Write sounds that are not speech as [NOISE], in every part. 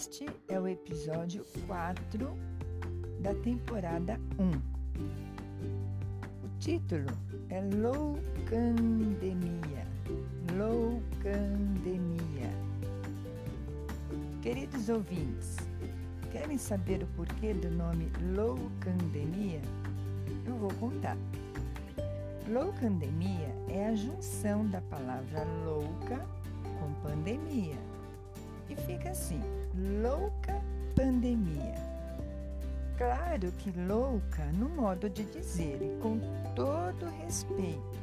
Este é o episódio 4 da temporada 1. O título é Loucandemia. Loucandemia. Queridos ouvintes, querem saber o porquê do nome loucandemia? Eu vou contar. Loucandemia é a junção da palavra louca com pandemia. E fica assim: louca pandemia. Claro que louca no modo de dizer com todo respeito,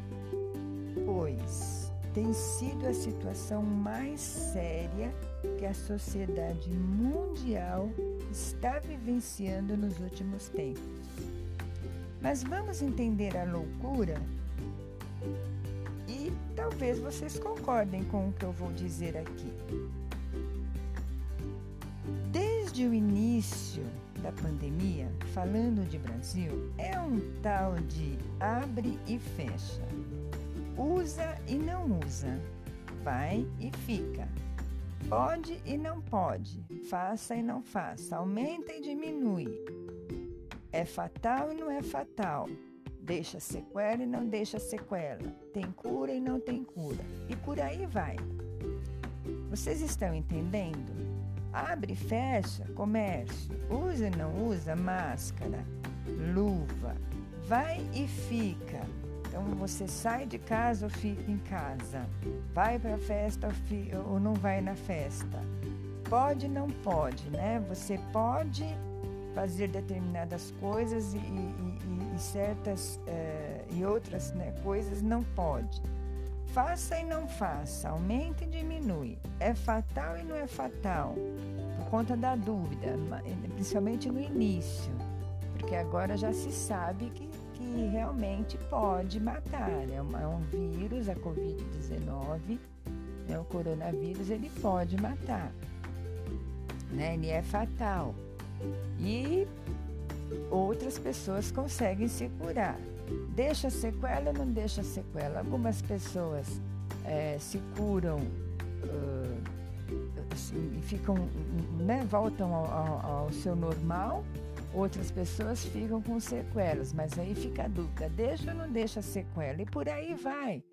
pois tem sido a situação mais séria que a sociedade mundial está vivenciando nos últimos tempos. Mas vamos entender a loucura e talvez vocês concordem com o que eu vou dizer aqui. Desde o início da pandemia, falando de Brasil, é um tal de abre e fecha. Usa e não usa. Vai e fica. Pode e não pode. Faça e não faça. Aumenta e diminui. É fatal e não é fatal. Deixa sequela e não deixa sequela. Tem cura e não tem cura. E por aí vai. Vocês estão entendendo? Abre e fecha comércio, usa e não usa máscara, luva, vai e fica. Então você sai de casa ou fica em casa, vai para a festa ou, não vai na festa. Pode não pode, né? Você pode fazer determinadas coisas e, e, e certas eh, e outras né, coisas não pode. Faça e não faça, aumenta e diminui. É fatal e não é fatal, por conta da dúvida, principalmente no início, porque agora já se sabe que, que realmente pode matar. É um, é um vírus, a Covid-19, né, o coronavírus, ele pode matar, né? ele é fatal. E outras pessoas conseguem se curar. Deixa sequela ou não deixa sequela? Algumas pessoas é, se curam uh, e ficam, né, voltam ao, ao, ao, seu normal, outras pessoas ficam com sequelas, mas aí fica a dúvida, deixa ou não deixa sequela? E por aí vai.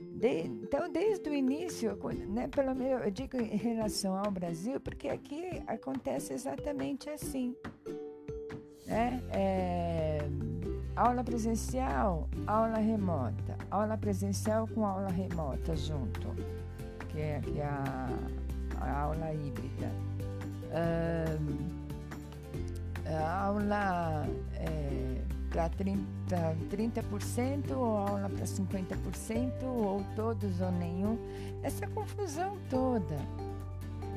De, então, desde o início, né, pelo menos eu digo em relação ao Brasil, porque aqui acontece exatamente assim. Né? É, Aula presencial, aula remota. Aula presencial com aula remota junto, que é, que é a, a aula híbrida. a aula é, para 30%, 30% ou aula para 50%, ou todos ou nenhum. Essa confusão toda.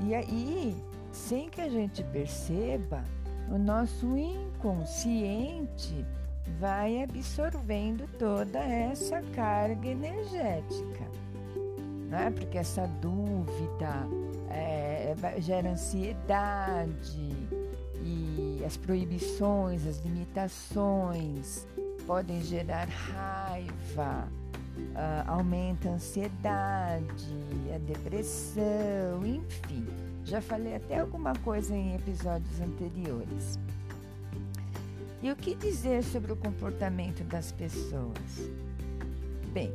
E aí, sem que a gente perceba, o nosso inconsciente vai absorvendo toda essa carga energética, né? porque essa dúvida é, gera ansiedade e as proibições, as limitações podem gerar raiva, uh, aumenta a ansiedade, a depressão, enfim. Já falei até alguma coisa em episódios anteriores. E o que dizer sobre o comportamento das pessoas? Bem,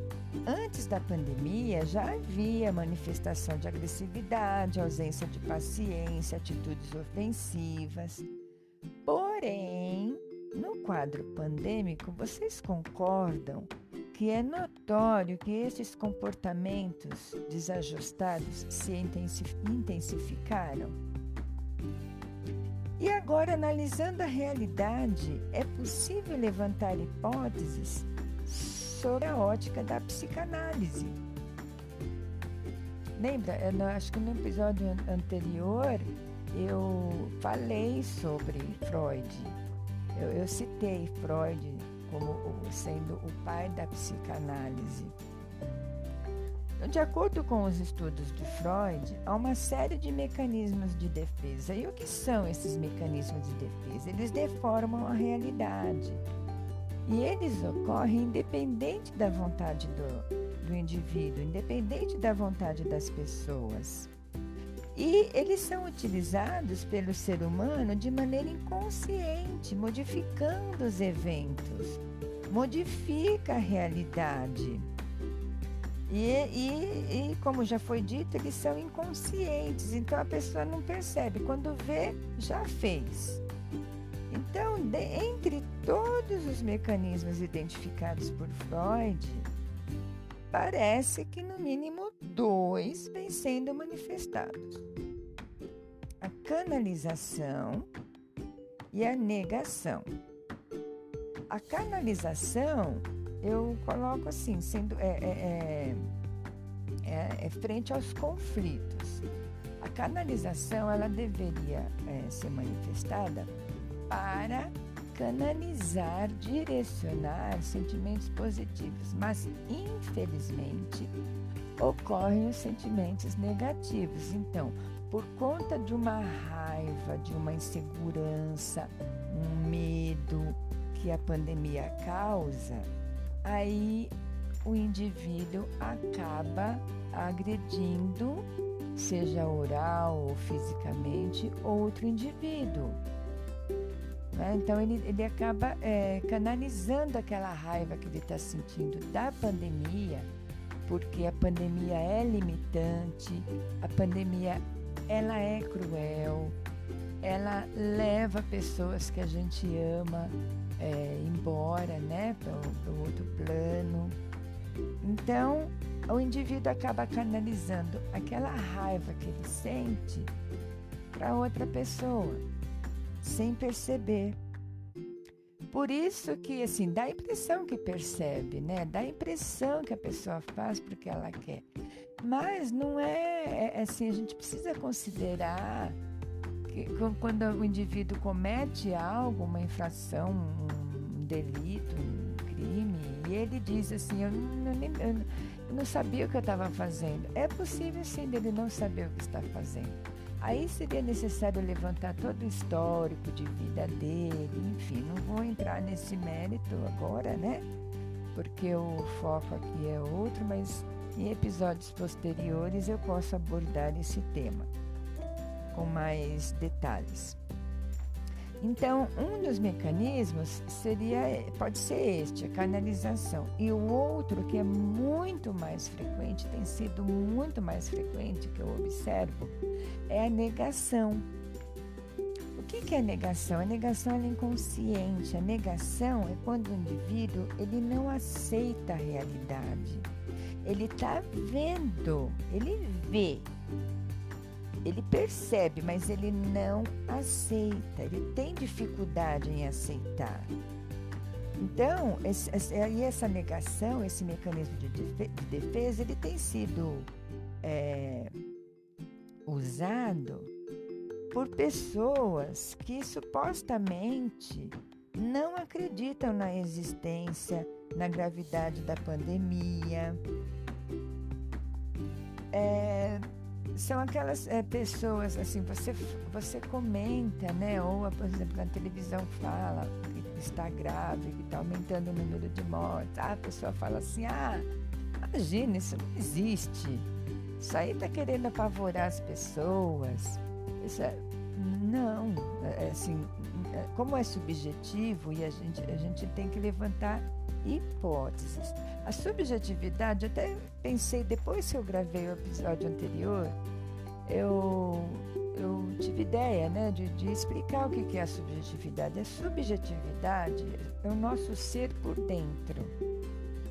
antes da pandemia já havia manifestação de agressividade, ausência de paciência, atitudes ofensivas. Porém, no quadro pandêmico, vocês concordam que é notório que esses comportamentos desajustados se intensificaram? E agora, analisando a realidade, é possível levantar hipóteses sobre a ótica da psicanálise. Lembra, eu acho que no episódio anterior eu falei sobre Freud. Eu, eu citei Freud como sendo o pai da psicanálise. De acordo com os estudos de Freud, há uma série de mecanismos de defesa. E o que são esses mecanismos de defesa? Eles deformam a realidade. E eles ocorrem independente da vontade do, do indivíduo, independente da vontade das pessoas. E eles são utilizados pelo ser humano de maneira inconsciente, modificando os eventos, modifica a realidade. E, e, e, como já foi dito, eles são inconscientes, então a pessoa não percebe. Quando vê, já fez. Então, de, entre todos os mecanismos identificados por Freud, parece que no mínimo dois vêm sendo manifestados: a canalização e a negação. A canalização eu coloco assim, sendo é, é, é, é, é frente aos conflitos. A canalização ela deveria é, ser manifestada para canalizar, direcionar sentimentos positivos, mas infelizmente ocorrem os sentimentos negativos. Então, por conta de uma raiva, de uma insegurança, um medo que a pandemia causa, aí o indivíduo acaba agredindo, seja oral ou fisicamente, outro indivíduo. Né? Então ele, ele acaba é, canalizando aquela raiva que ele está sentindo da pandemia, porque a pandemia é limitante, a pandemia ela é cruel, ela leva pessoas que a gente ama é, embora, né, para o outro plano. Então, o indivíduo acaba canalizando aquela raiva que ele sente para outra pessoa, sem perceber. Por isso que, assim, dá a impressão que percebe, né? Dá a impressão que a pessoa faz porque ela quer. Mas não é, é assim, a gente precisa considerar quando o indivíduo comete algo, uma infração, um delito, um crime, e ele diz assim, eu não, eu, não sabia o que eu estava fazendo. É possível sim dele não saber o que está fazendo. Aí seria necessário levantar todo o histórico de vida dele, enfim, não vou entrar nesse mérito agora, né? Porque o foco aqui é outro, mas em episódios posteriores eu posso abordar esse tema com mais detalhes. Então, um dos mecanismos seria, pode ser este, a canalização. E o outro, que é muito mais frequente, tem sido muito mais frequente que eu observo, é a negação. O que é a negação? A negação é inconsciente. A negação é quando o indivíduo ele não aceita a realidade. Ele está vendo, ele vê, ele percebe, mas ele não aceita, ele tem dificuldade em aceitar. Então, esse, essa negação, esse mecanismo de defesa, ele tem sido é, usado por pessoas que supostamente não acreditam na existência, na gravidade da pandemia. É, são aquelas é, pessoas, assim, você, você comenta, né? Ou, por exemplo, na televisão fala que está grave, que está aumentando o número de mortes. Ah, a pessoa fala assim, ah, imagina, isso não existe. Isso aí está querendo apavorar as pessoas. Isso é, não, é, é assim, é, como é subjetivo e a gente, a gente tem que levantar hipóteses. A subjetividade, até pensei, depois que eu gravei o episódio anterior, eu, eu tive ideia né, de, de explicar o que é a subjetividade. A subjetividade é o nosso ser por dentro.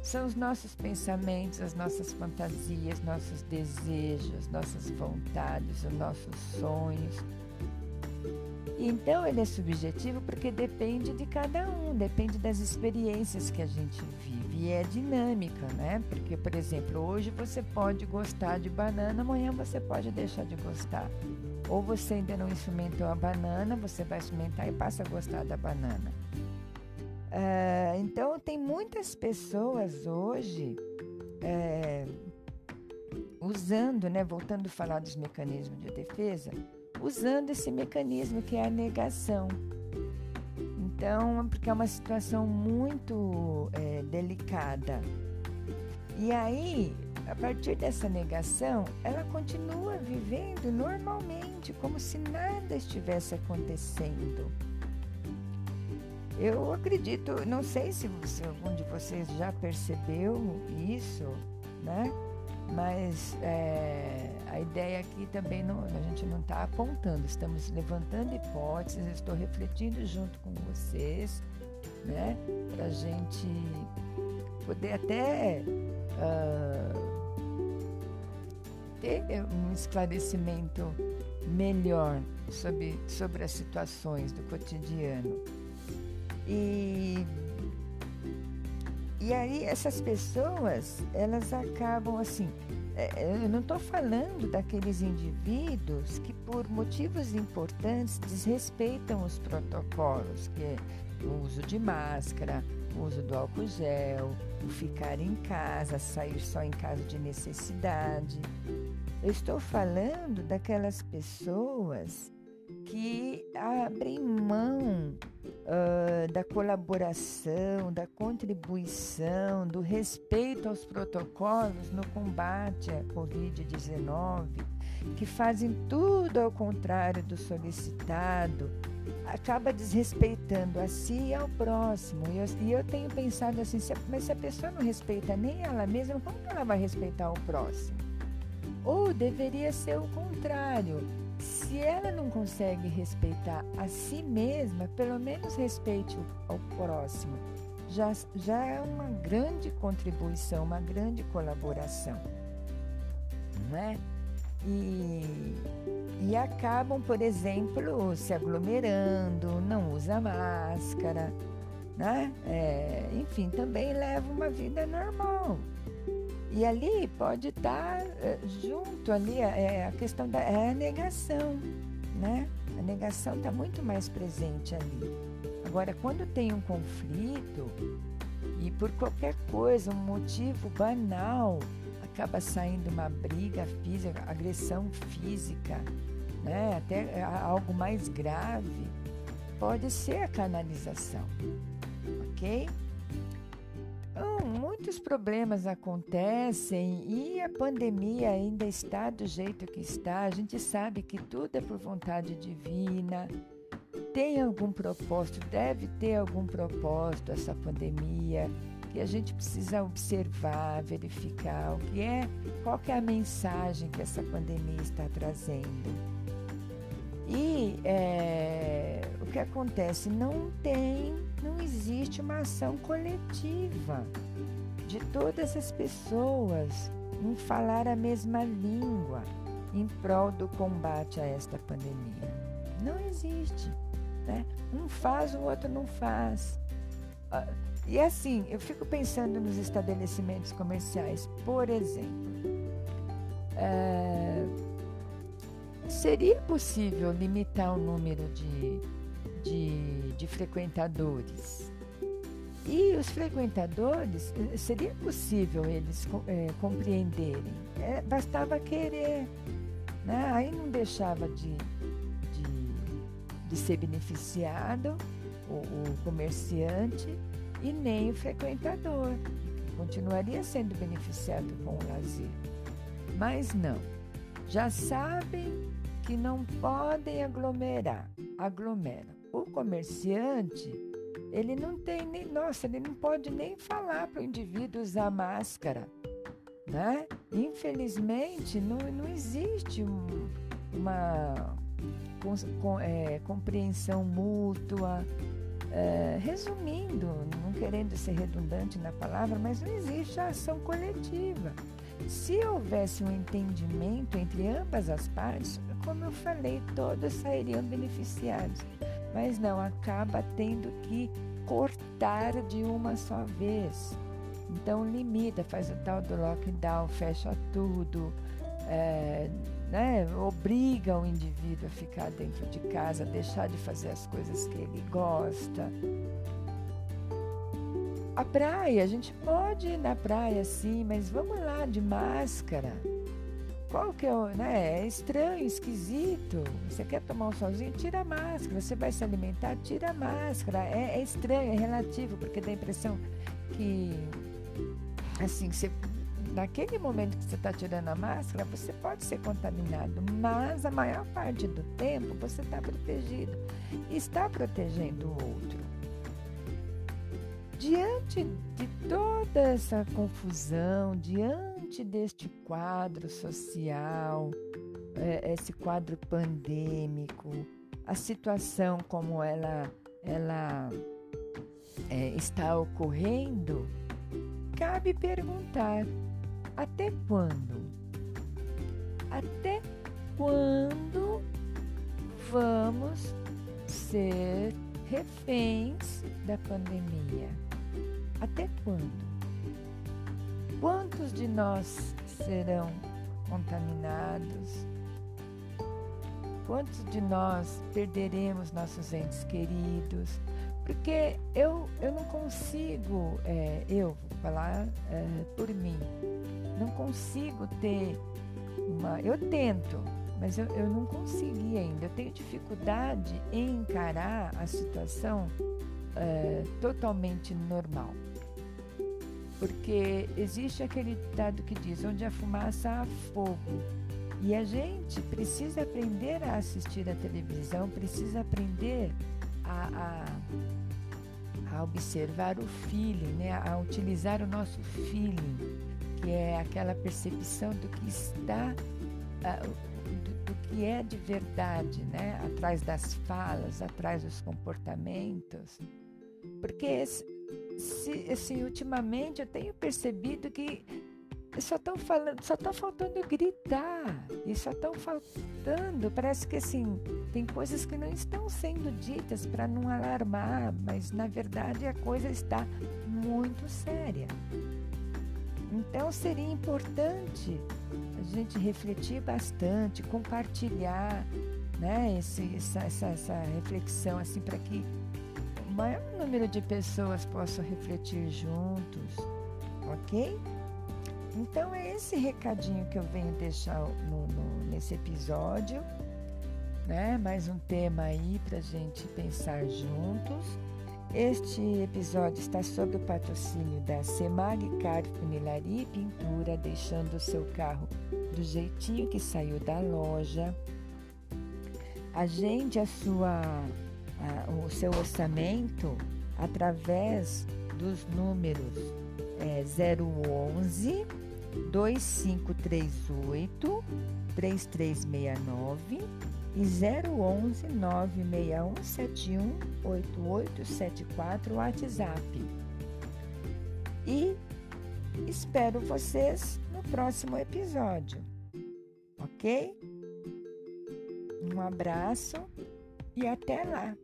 São os nossos pensamentos, as nossas fantasias, nossos desejos, nossas vontades, os nossos sonhos. Então ele é subjetivo porque depende de cada um, depende das experiências que a gente vive e é dinâmica, né? Porque, por exemplo, hoje você pode gostar de banana, amanhã você pode deixar de gostar. Ou você ainda não experimentou a banana, você vai experimentar e passa a gostar da banana. Uh, então, tem muitas pessoas hoje é, usando, né, voltando a falar dos mecanismos de defesa, usando esse mecanismo que é a negação. Então, porque é uma situação muito é, delicada. E aí, a partir dessa negação, ela continua vivendo normalmente, como se nada estivesse acontecendo. Eu acredito, não sei se, se algum de vocês já percebeu isso, né? Mas é, a ideia aqui também não, a gente não está apontando, estamos levantando hipóteses, estou refletindo junto com vocês, né? Para a gente poder até uh, ter um esclarecimento melhor sobre, sobre as situações do cotidiano. E, e aí essas pessoas, elas acabam assim, eu não estou falando daqueles indivíduos que por motivos importantes desrespeitam os protocolos, que é o uso de máscara, o uso do álcool gel, o ficar em casa, sair só em caso de necessidade. Eu estou falando daquelas pessoas que abrem mão uh, da colaboração, da contribuição, do respeito aos protocolos no combate à Covid-19, que fazem tudo ao contrário do solicitado, acaba desrespeitando a si e ao próximo. E eu, e eu tenho pensado assim, se, mas se a pessoa não respeita nem ela mesma, como ela vai respeitar o próximo? Ou deveria ser o contrário se ela não consegue respeitar a si mesma, pelo menos respeite o, próximo. Já, já é uma grande contribuição, uma grande colaboração. Não é? E, e acabam, por exemplo, se aglomerando, não usa máscara, né? É, enfim, também leva uma vida normal. E ali pode estar eh, junto ali é, a questão da é a negação, né? A negação está muito mais presente ali. Agora, quando tem um conflito e por qualquer coisa, um motivo banal, acaba saindo uma briga física, agressão física, né? Até algo mais grave, pode ser a canalização, ok? Então, muitos problemas acontecem e a pandemia ainda está do jeito que está. A gente sabe que tudo é por vontade divina. Tem algum propósito, deve ter algum propósito essa pandemia que a gente precisa observar, verificar o que é, qual que é a mensagem que essa pandemia está trazendo. E é, o que acontece? Não tem não existe uma ação coletiva de todas as pessoas em falar a mesma língua em prol do combate a esta pandemia. Não existe. Né? Um faz, o outro não faz. Ah, e assim, eu fico pensando nos estabelecimentos comerciais, por exemplo. É, seria possível limitar o número de de, de frequentadores. E os frequentadores, eh, seria possível eles é, compreenderem, é, bastava querer. Né? Aí não deixava de, de, de ser beneficiado o, o comerciante e nem o frequentador. Continuaria sendo beneficiado com o lazer. Mas não. Já sabem que não podem aglomerar. Aglomeram o comerciante, ele não tem nem, nossa, ele não pode nem falar para o indivíduo usar máscara, né? Infelizmente, não, não existe um, uma com, com, é, compreensão mútua. É, resumindo, não querendo ser redundante na palavra, mas não existe a ação coletiva. Se houvesse um entendimento entre ambas as partes, como eu falei, todos sairiam beneficiados mas não, acaba tendo que cortar de uma só vez. Então limita, faz o tal do lockdown, fecha tudo, é, né, obriga o indivíduo a ficar dentro de casa, deixar de fazer as coisas que ele gosta. A praia, a gente pode ir na praia sim, mas vamos lá de máscara. Qual que é o, né? É estranho, esquisito. Você quer tomar um solzinho? Tira a máscara. Você vai se alimentar? Tira a máscara. É, é estranho, é relativo, porque dá a impressão que, assim, você naquele momento que você está tirando a máscara, você pode ser contaminado, mas a maior parte do tempo você está protegido e está protegendo o outro. Diante de toda essa confusão, diante deste quadro social, é, esse quadro pandêmico, a situação como ela, ela é, está ocorrendo, cabe perguntar: até quando? Até quando vamos ser reféns da pandemia? Até quando? Quantos de nós serão contaminados? Quantos de nós perderemos nossos entes queridos? Porque eu, eu não consigo, é, eu vou falar é, por mim, não consigo ter uma. Eu tento, mas eu, eu não consegui ainda. Eu tenho dificuldade em encarar a situação é, totalmente normal. Porque existe aquele ditado que diz: onde a fumaça há fogo. E a gente precisa aprender a assistir a televisão, precisa aprender a, a, a observar o feeling, né? a utilizar o nosso feeling, que é aquela percepção do que está, do, do que é de verdade, né? atrás das falas, atrás dos comportamentos. Porque, se, assim, ultimamente eu tenho percebido que só estão falando, só está faltando gritar e só estão faltando, parece que assim, tem coisas que não estão sendo ditas para não alarmar, mas na verdade a coisa está muito séria. Então seria importante a gente refletir bastante, compartilhar, né, esse, essa, essa, essa reflexão assim para que maior número de pessoas possam refletir juntos, ok? Então é esse recadinho que eu venho deixar no, no, nesse episódio, né? Mais um tema aí para gente pensar juntos. Este episódio está sob o patrocínio da Semag Car Funilaria e Pintura, deixando o seu carro do jeitinho que saiu da loja. Agende a sua, a, o seu orçamento através dos números é, 011 2538 3369 e 011 96171 8874 WhatsApp. E espero vocês no próximo episódio, ok? Um abraço e até lá!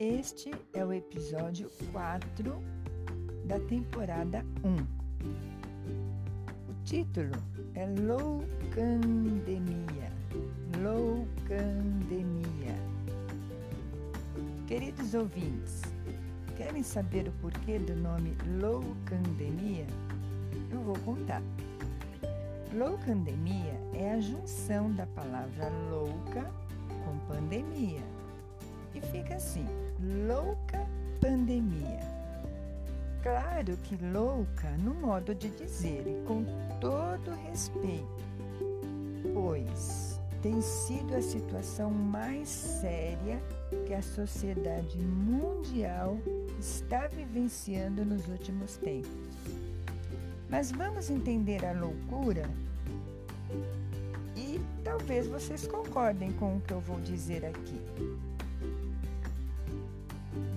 Este é o episódio 4 da temporada 1. O título é Loucandemia. Loucandemia. Queridos ouvintes, querem saber o porquê do nome Loucandemia? Eu vou contar. Loucandemia é a junção da palavra louca com pandemia. E fica assim: louca pandemia. Claro que louca no modo de dizer e com todo respeito, pois tem sido a situação mais séria que a sociedade mundial está vivenciando nos últimos tempos. Mas vamos entender a loucura? E talvez vocês concordem com o que eu vou dizer aqui.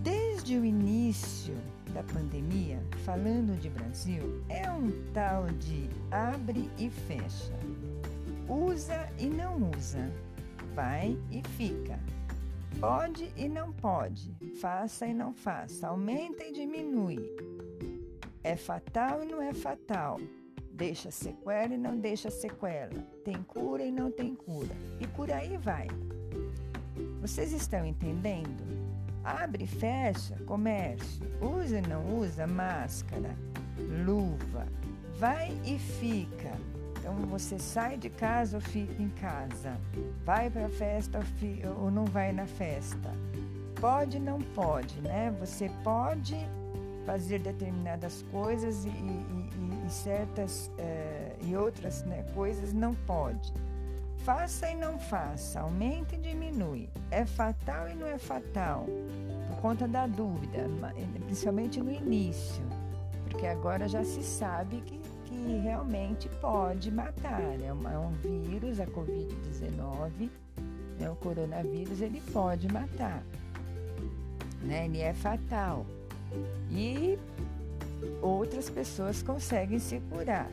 Desde o início da pandemia, falando de Brasil, é um tal de abre e fecha. Usa e não usa. Vai e fica. Pode e não pode. Faça e não faça. Aumenta e diminui. É fatal e não é fatal. Deixa sequela e não deixa sequela. Tem cura e não tem cura. E por aí vai. Vocês estão entendendo? Abre e fecha comércio. Usa e não usa máscara, luva, vai e fica. Então você sai de casa ou fica em casa, vai para a festa ou, não vai na festa. Pode, não pode, né? Você pode fazer determinadas coisas e, e, e certas uh, e outras né, coisas não pode. Faça e não faça, aumenta e diminui. É fatal e não é fatal, por conta da dúvida, principalmente no início, porque agora já se sabe que, realmente pode matar. É um, é um vírus, a Covid-19, né, o coronavírus, ele pode matar, né, ele é fatal. E outras pessoas conseguem se curar.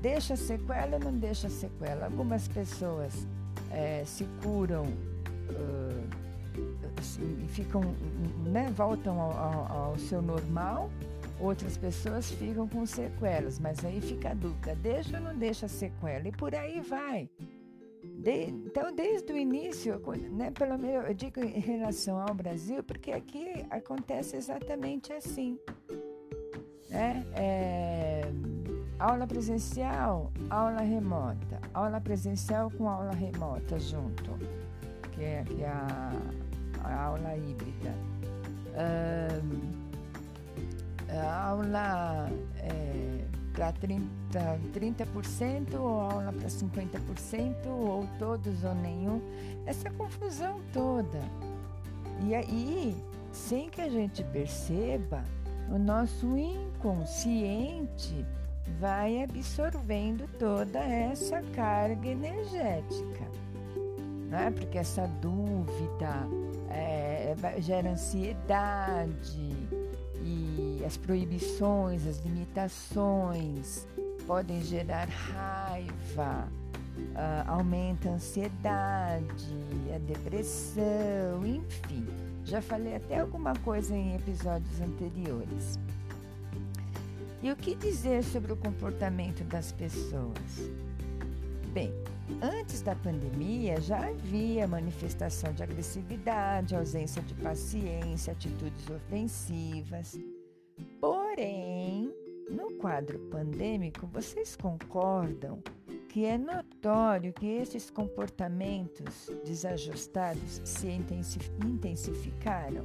Deixa sequela ou não deixa sequela? Algumas pessoas é, se curam uh, e ficam, né, voltam ao, ao, ao, seu normal, outras pessoas ficam com sequelas, mas aí fica a dúvida, deixa ou não deixa sequela? E por aí vai. De, então, desde o início, né, pelo menos eu digo em relação ao Brasil, porque aqui acontece exatamente assim. Né? É, aula presencial, aula remota, aula presencial com aula remota junto, que é, que é a, a aula híbrida. a aula é, para 30%, 30% ou aula para 50% ou todos ou nenhum. Essa confusão toda. E aí, sem que a gente perceba, o nosso inconsciente vai absorvendo toda essa carga energética. Não é? Porque essa dúvida é, gera ansiedade as proibições, as limitações podem gerar raiva, uh, aumenta a ansiedade, a depressão, enfim. Já falei até alguma coisa em episódios anteriores. E o que dizer sobre o comportamento das pessoas? Bem, antes da pandemia já havia manifestação de agressividade, ausência de paciência, atitudes ofensivas. Quadro pandêmico, vocês concordam que é notório que esses comportamentos desajustados se intensificaram?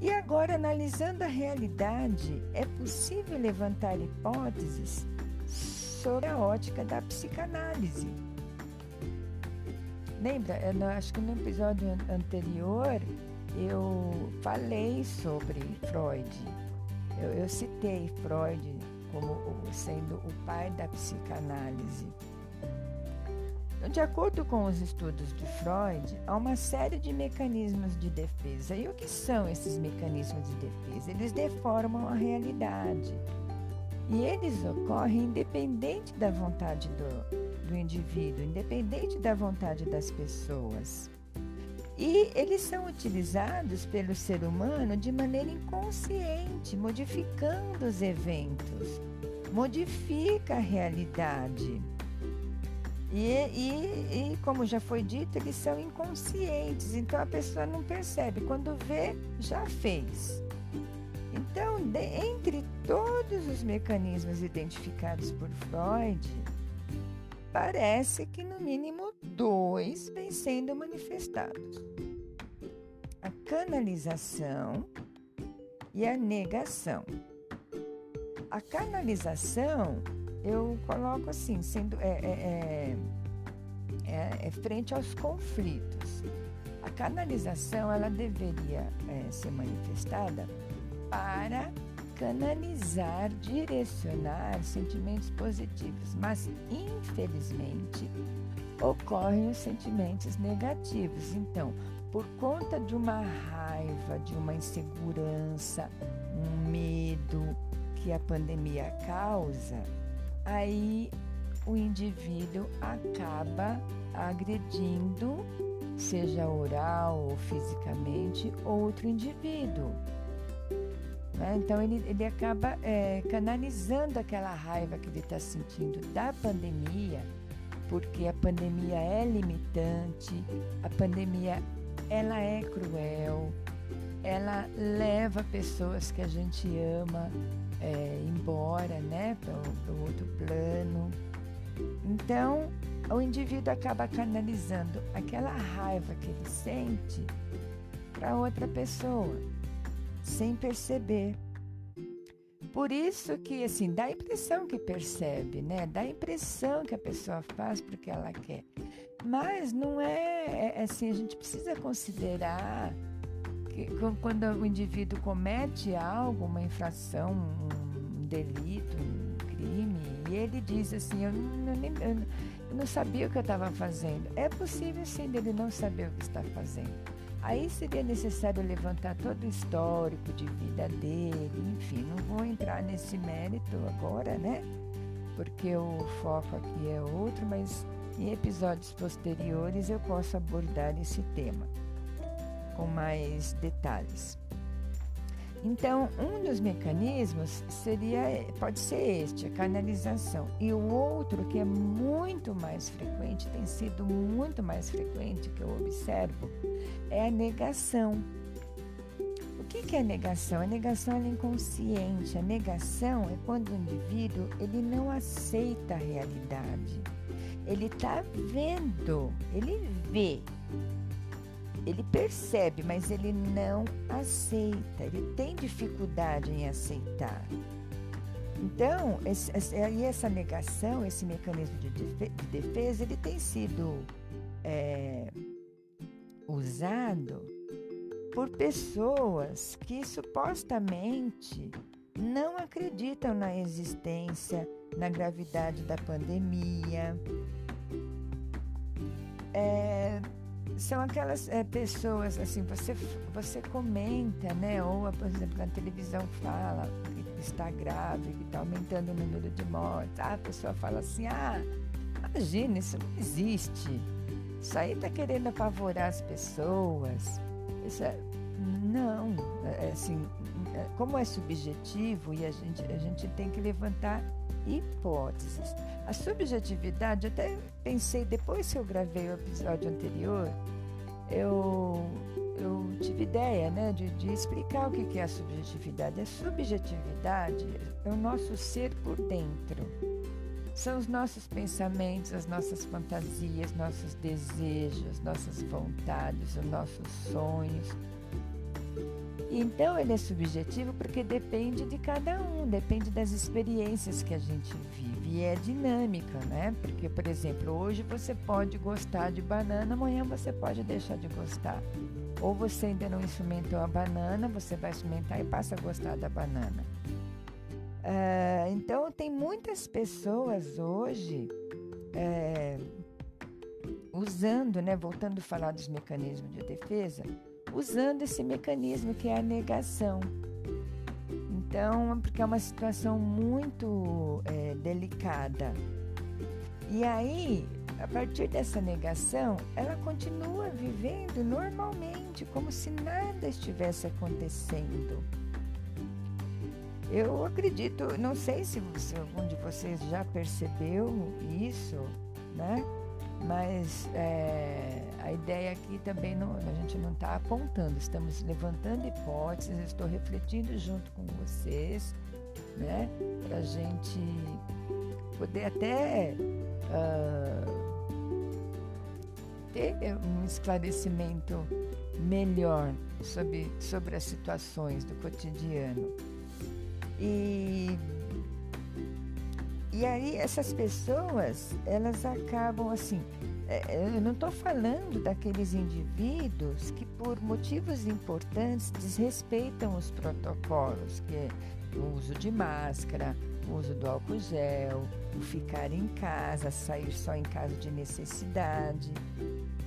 E agora, analisando a realidade, é possível levantar hipóteses sobre a ótica da psicanálise. Lembra? Eu acho que no episódio anterior eu falei sobre Freud. Eu, eu citei Freud como sendo o pai da psicanálise. De acordo com os estudos de Freud, há uma série de mecanismos de defesa. E o que são esses mecanismos de defesa? Eles deformam a realidade. E eles ocorrem independente da vontade do, do indivíduo, independente da vontade das pessoas. E eles são utilizados pelo ser humano de maneira inconsciente, modificando os eventos, modifica a realidade. E, e, e, como já foi dito, eles são inconscientes, então a pessoa não percebe. Quando vê, já fez. Então, de, entre todos os mecanismos identificados por Freud, parece que no mínimo dois vêm sendo manifestados: a canalização e a negação. A canalização eu coloco assim, sendo é, é, é, é, frente aos conflitos. A canalização ela deveria ser manifestada para canalizar, direcionar sentimentos positivos, mas infelizmente ocorrem os sentimentos negativos. Então, por conta de uma raiva, de uma insegurança, um medo que a pandemia causa, aí o indivíduo acaba agredindo, seja oral ou fisicamente, outro indivíduo. Né? Então ele, ele acaba é, canalizando aquela raiva que ele está sentindo da pandemia, porque a pandemia é limitante, a pandemia ela é cruel, ela leva pessoas que a gente ama é, embora, né, para o outro plano. Então, o indivíduo acaba canalizando aquela raiva que ele sente para outra pessoa, sem perceber. Por isso que, assim, dá a impressão que percebe, né? Dá a impressão que a pessoa faz porque ela quer. Mas não é, é, é assim, a gente precisa considerar que quando o indivíduo comete algo, uma infração, um delito, um crime, e ele diz assim, eu não, eu não sabia o que eu estava fazendo. É possível sim dele não saber o que está fazendo. Aí seria necessário levantar todo o histórico de vida dele, enfim, não vou entrar nesse mérito agora, né? Porque o foco aqui é outro, mas em episódios posteriores eu posso abordar esse tema com mais detalhes. Então, um dos mecanismos seria, pode ser este, a canalização. E o outro, que é muito mais frequente, tem sido muito mais frequente que eu observo, é a negação. O que, que é a negação? A negação é inconsciente. A negação é quando o indivíduo ele não aceita a realidade. Ele está vendo, ele vê, ele percebe, mas ele não aceita, ele tem dificuldade em aceitar. Então, esse, essa negação, esse mecanismo de defesa, ele tem sido é, usado por pessoas que supostamente não acreditam na existência, na gravidade da pandemia. É, são aquelas é, pessoas assim, você, você comenta, né? Ou, por exemplo, na televisão fala que está grave, que está aumentando o número de mortes. Ah, a pessoa fala assim, ah, imagina, isso não existe. Isso aí está querendo apavorar as pessoas. Isso é, não, é, é assim, é, como é subjetivo e a gente, a gente tem que levantar hipóteses. A subjetividade, até pensei, depois que eu gravei o episódio anterior, eu, eu tive ideia né, de, de explicar o que é a subjetividade. A subjetividade é o nosso ser por dentro. São os nossos pensamentos, as nossas fantasias, nossos desejos, nossas vontades, os nossos sonhos então ele é subjetivo porque depende de cada um, depende das experiências que a gente vive e é dinâmica, né? Porque, por exemplo, hoje você pode gostar de banana, amanhã você pode deixar de gostar. Ou você ainda não experimentou a banana, você vai experimentar e passa a gostar da banana. Uh, então, tem muitas pessoas hoje é, usando, né, voltando a falar dos mecanismos de defesa, usando esse mecanismo que é a negação. Então, porque é uma situação muito é, delicada. E aí, a partir dessa negação, ela continua vivendo normalmente, como se nada estivesse acontecendo. Eu acredito, não sei se, se algum de vocês já percebeu isso, né? Mas é, a ideia aqui também não, a gente não está apontando, estamos levantando hipóteses, estou refletindo junto com vocês, né? Para a gente poder até uh, ter um esclarecimento melhor sobre, sobre as situações do cotidiano. E e aí essas pessoas, elas acabam assim. É, é, eu não estou falando daqueles indivíduos que por motivos importantes desrespeitam os protocolos, que é o uso de máscara, o uso do álcool gel, o ficar em casa, sair só em caso de necessidade.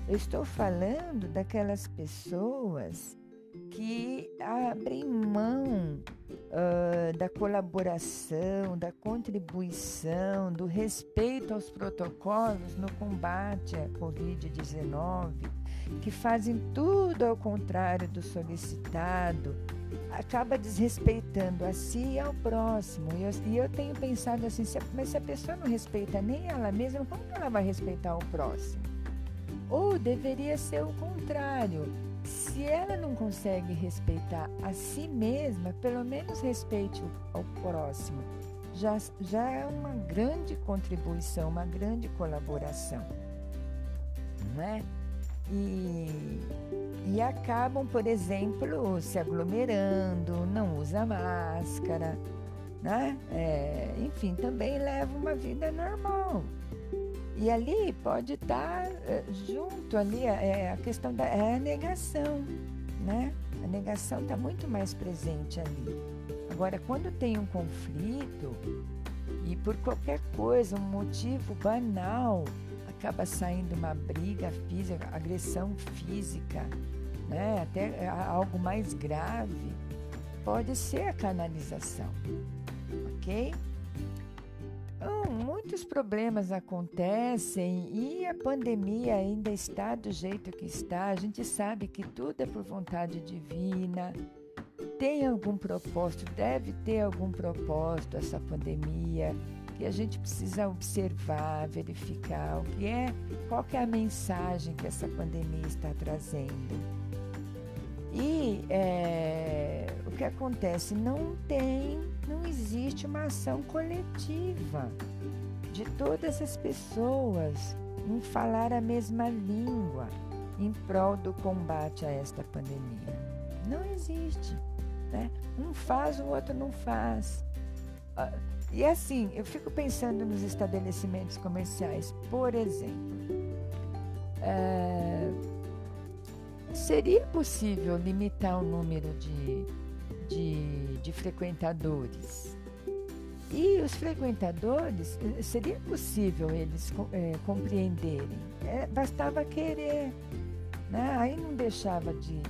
Eu estou falando daquelas pessoas que abrem mão uh, da colaboração, da contribuição, do respeito aos protocolos no combate à Covid-19, que fazem tudo ao contrário do solicitado, acaba desrespeitando a si e ao próximo. E eu, e eu tenho pensado assim, se, mas se a pessoa não respeita nem ela mesma, como que ela vai respeitar o próximo? Ou deveria ser o contrário se ela não consegue respeitar a si mesma, pelo menos respeite o, próximo. Já, já é uma grande contribuição, uma grande colaboração. Não é? E, e acabam, por exemplo, se aglomerando, não usa máscara, né? É, enfim, também leva uma vida normal. E ali pode estar eh, junto ali é, a questão da é a negação, né? A negação está muito mais presente ali. Agora, quando tem um conflito e por qualquer coisa, um motivo banal, acaba saindo uma briga física, agressão física, né? até algo mais grave, pode ser a canalização, ok? Muitos problemas acontecem e a pandemia ainda está do jeito que está. A gente sabe que tudo é por vontade divina. Tem algum propósito, deve ter algum propósito essa pandemia que a gente precisa observar, verificar o que é, qual que é a mensagem que essa pandemia está trazendo. E é, o que acontece? Não tem, não existe uma ação coletiva de todas as pessoas em falar a mesma língua em prol do combate a esta pandemia. Não existe. Né? Um faz, o outro não faz. Ah, e assim, eu fico pensando nos estabelecimentos comerciais, por exemplo. É, seria possível limitar o número de, de, de frequentadores? E os frequentadores, eh, seria possível eles é, compreenderem, é, bastava querer. Né? Aí não deixava de,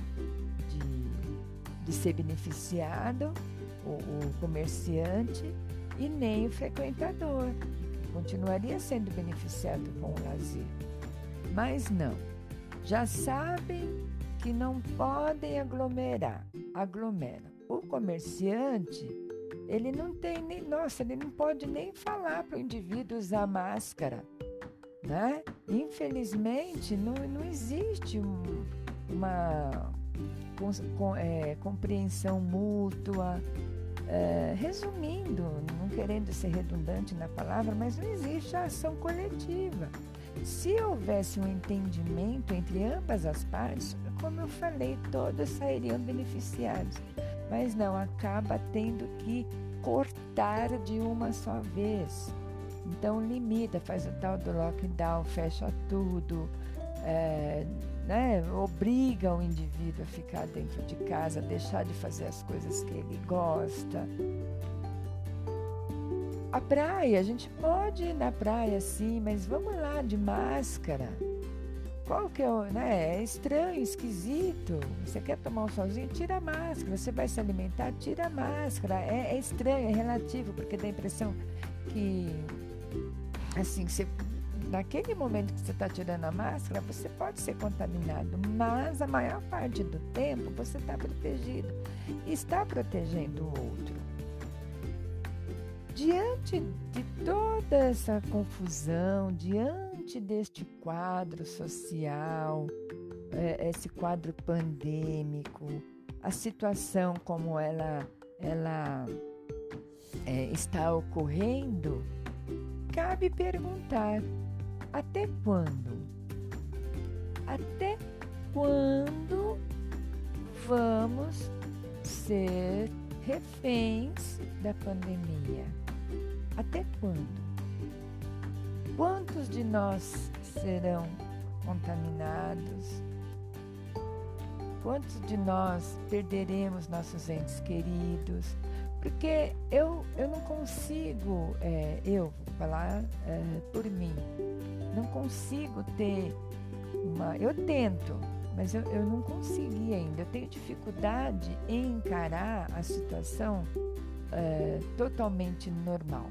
de, de ser beneficiado o, o comerciante e nem o frequentador. Continuaria sendo beneficiado com o lazer. Mas não, já sabem que não podem aglomerar, aglomeram. O comerciante, ele não tem nem, nossa, ele não pode nem falar para o indivíduo usar máscara, né? Infelizmente, não, não existe um, uma com, com, é, compreensão mútua. É, resumindo, não querendo ser redundante na palavra, mas não existe a ação coletiva. Se houvesse um entendimento entre ambas as partes, como eu falei, todos sairiam beneficiados. Mas não, acaba tendo que cortar de uma só vez. Então limita, faz o tal do lockdown, fecha tudo, é, né, obriga o indivíduo a ficar dentro de casa, deixar de fazer as coisas que ele gosta. A praia, a gente pode ir na praia sim, mas vamos lá de máscara. Qual que é o, né? É estranho, esquisito. Você quer tomar um solzinho? Tira a máscara. Você vai se alimentar? Tira a máscara. É, é estranho, é relativo, porque dá a impressão que, assim, você, naquele momento que você está tirando a máscara, você pode ser contaminado, mas a maior parte do tempo você está protegido. E está protegendo o outro. Diante de toda essa confusão, diante diante deste quadro social, é, esse quadro pandêmico, a situação como ela, ela é, está ocorrendo, cabe perguntar: até quando? Até quando vamos ser reféns da pandemia? Até quando? Quantos de nós serão contaminados? Quantos de nós perderemos nossos entes queridos? Porque eu, eu não consigo, é, eu vou falar é, por mim, não consigo ter uma. Eu tento, mas eu, eu não consegui ainda. Eu tenho dificuldade em encarar a situação é, totalmente normal.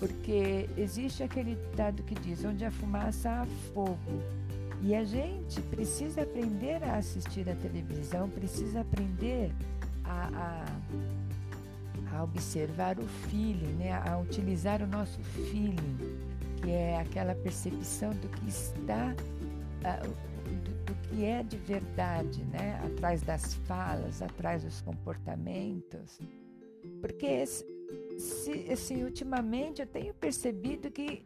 Porque existe aquele ditado que diz: onde a fumaça há fogo. E a gente precisa aprender a assistir a televisão, precisa aprender a, a, a observar o feeling, né? a utilizar o nosso feeling, que é aquela percepção do que está, do, do que é de verdade, né? Atrás das falas, atrás dos comportamentos. Porque se, se, ultimamente eu tenho percebido que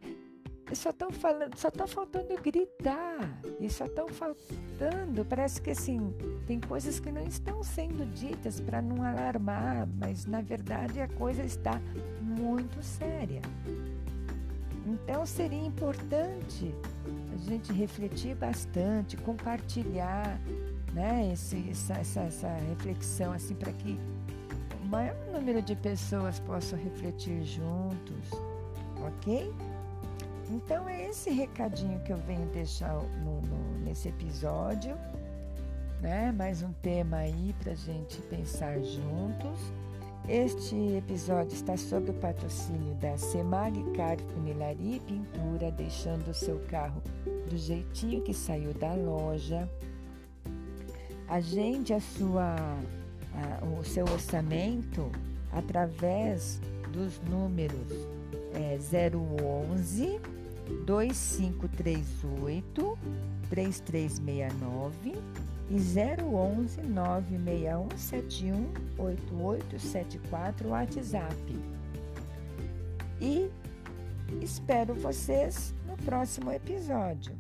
só estão falando, só está faltando gritar e só estão faltando, parece que assim, tem coisas que não estão sendo ditas para não alarmar, mas na verdade a coisa está muito séria. Então seria importante a gente refletir bastante, compartilhar né, esse, essa, essa, essa reflexão assim para que maior número de pessoas possam refletir juntos, ok? Então é esse recadinho que eu venho deixar no, no, nesse episódio, né? Mais um tema aí para gente pensar juntos. Este episódio está sob o patrocínio da Semag Funilaria e Pintura, deixando o seu carro do jeitinho que saiu da loja. Agende a sua, a, o seu orçamento através dos números é, 011 2538 3369 e 011 96171 8874 WhatsApp. E espero vocês no próximo episódio,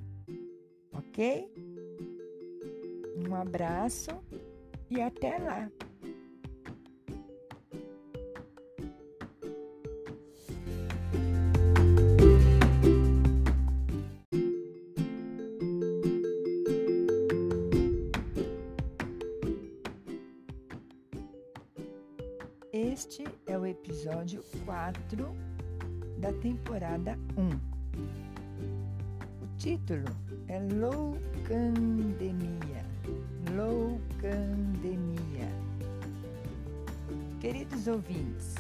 ok? Um abraço e até lá! Episódio 4 da temporada 1. O título é Loucandemia. Loucandemia. Queridos ouvintes,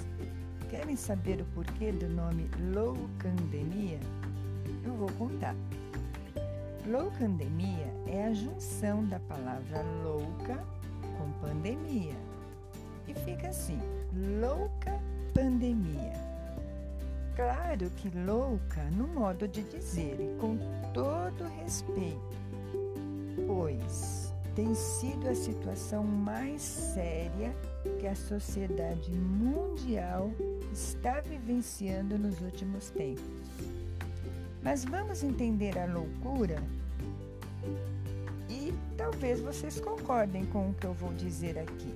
querem saber o porquê do nome loucandemia? Eu vou contar. Loucandemia é a junção da palavra louca com pandemia. E fica assim: louca pandemia. Claro que louca no modo de dizer e com todo respeito, pois tem sido a situação mais séria que a sociedade mundial está vivenciando nos últimos tempos. Mas vamos entender a loucura e talvez vocês concordem com o que eu vou dizer aqui.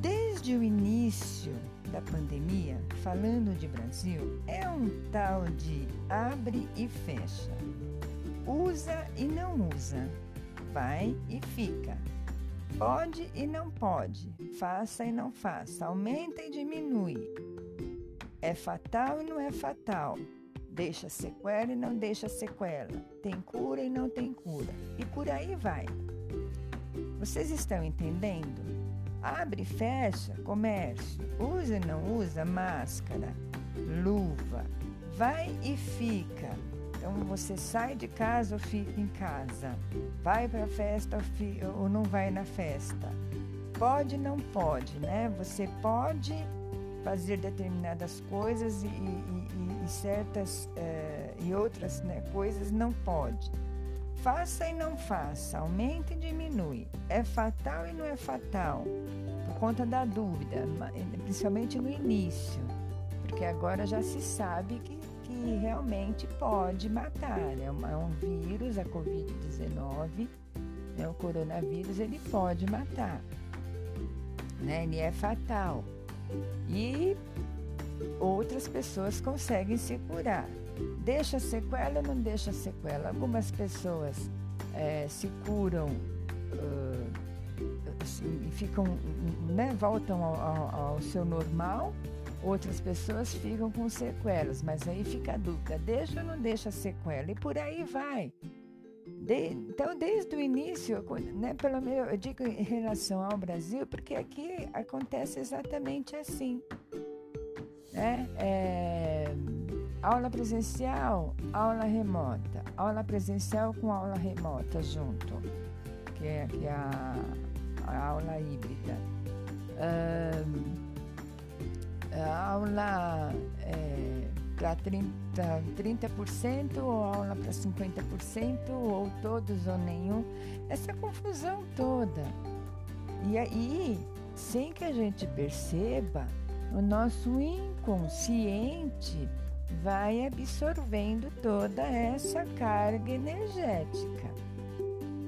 Desde o início da pandemia, falando de Brasil, é um tal de abre e fecha. Usa e não usa. Vai e fica. Pode e não pode. Faça e não faça. Aumenta e diminui. É fatal e não é fatal. Deixa sequela e não deixa sequela. Tem cura e não tem cura. E por aí vai. Vocês estão entendendo? Abre e fecha comércio, usa e não usa máscara, luva, vai e fica. Então você sai de casa ou fica em casa, vai para a festa ou, não vai na festa. Pode não pode, né? Você pode fazer determinadas coisas e, e, e certas eh, e outras né, coisas não pode. Faça e não faça, aumenta e diminui. É fatal e não é fatal, por conta da dúvida, principalmente no início, porque agora já se sabe que, que realmente pode matar. É, é um vírus, a Covid-19, né, o coronavírus, ele pode matar, né, ele é fatal. E outras pessoas conseguem se curar. Deixa sequela ou não deixa sequela? Algumas pessoas é, se curam uh, e ficam, né, voltam ao, ao, ao, seu normal, outras pessoas ficam com sequelas, mas aí fica a dúvida, deixa ou não deixa sequela? E por aí vai. De, então, desde o início, né, pelo menos eu digo em relação ao Brasil, porque aqui acontece exatamente assim. Né? É, Aula presencial, aula remota. Aula presencial com aula remota junto, que é, é a, a aula híbrida. Um, aula é, para 30%, 30% ou aula para 50%, ou todos ou nenhum. Essa confusão toda. E aí, sem que a gente perceba, o nosso inconsciente vai absorvendo toda essa carga energética.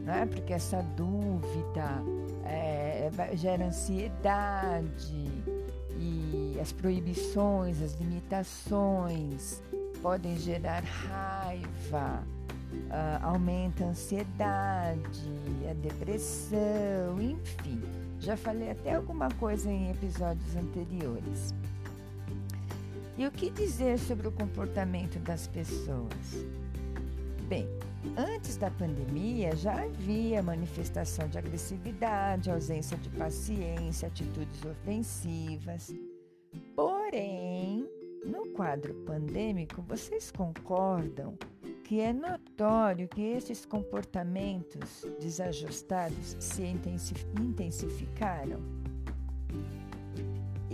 Né? Porque essa dúvida é, gera ansiedade e as proibições, as limitações podem gerar raiva, uh, aumenta a ansiedade, a depressão, enfim. Já falei até alguma coisa em episódios anteriores. E o que dizer sobre o comportamento das pessoas? Bem, antes da pandemia já havia manifestação de agressividade, ausência de paciência, atitudes ofensivas. Porém, no quadro pandêmico, vocês concordam que é notório que esses comportamentos desajustados se intensificaram?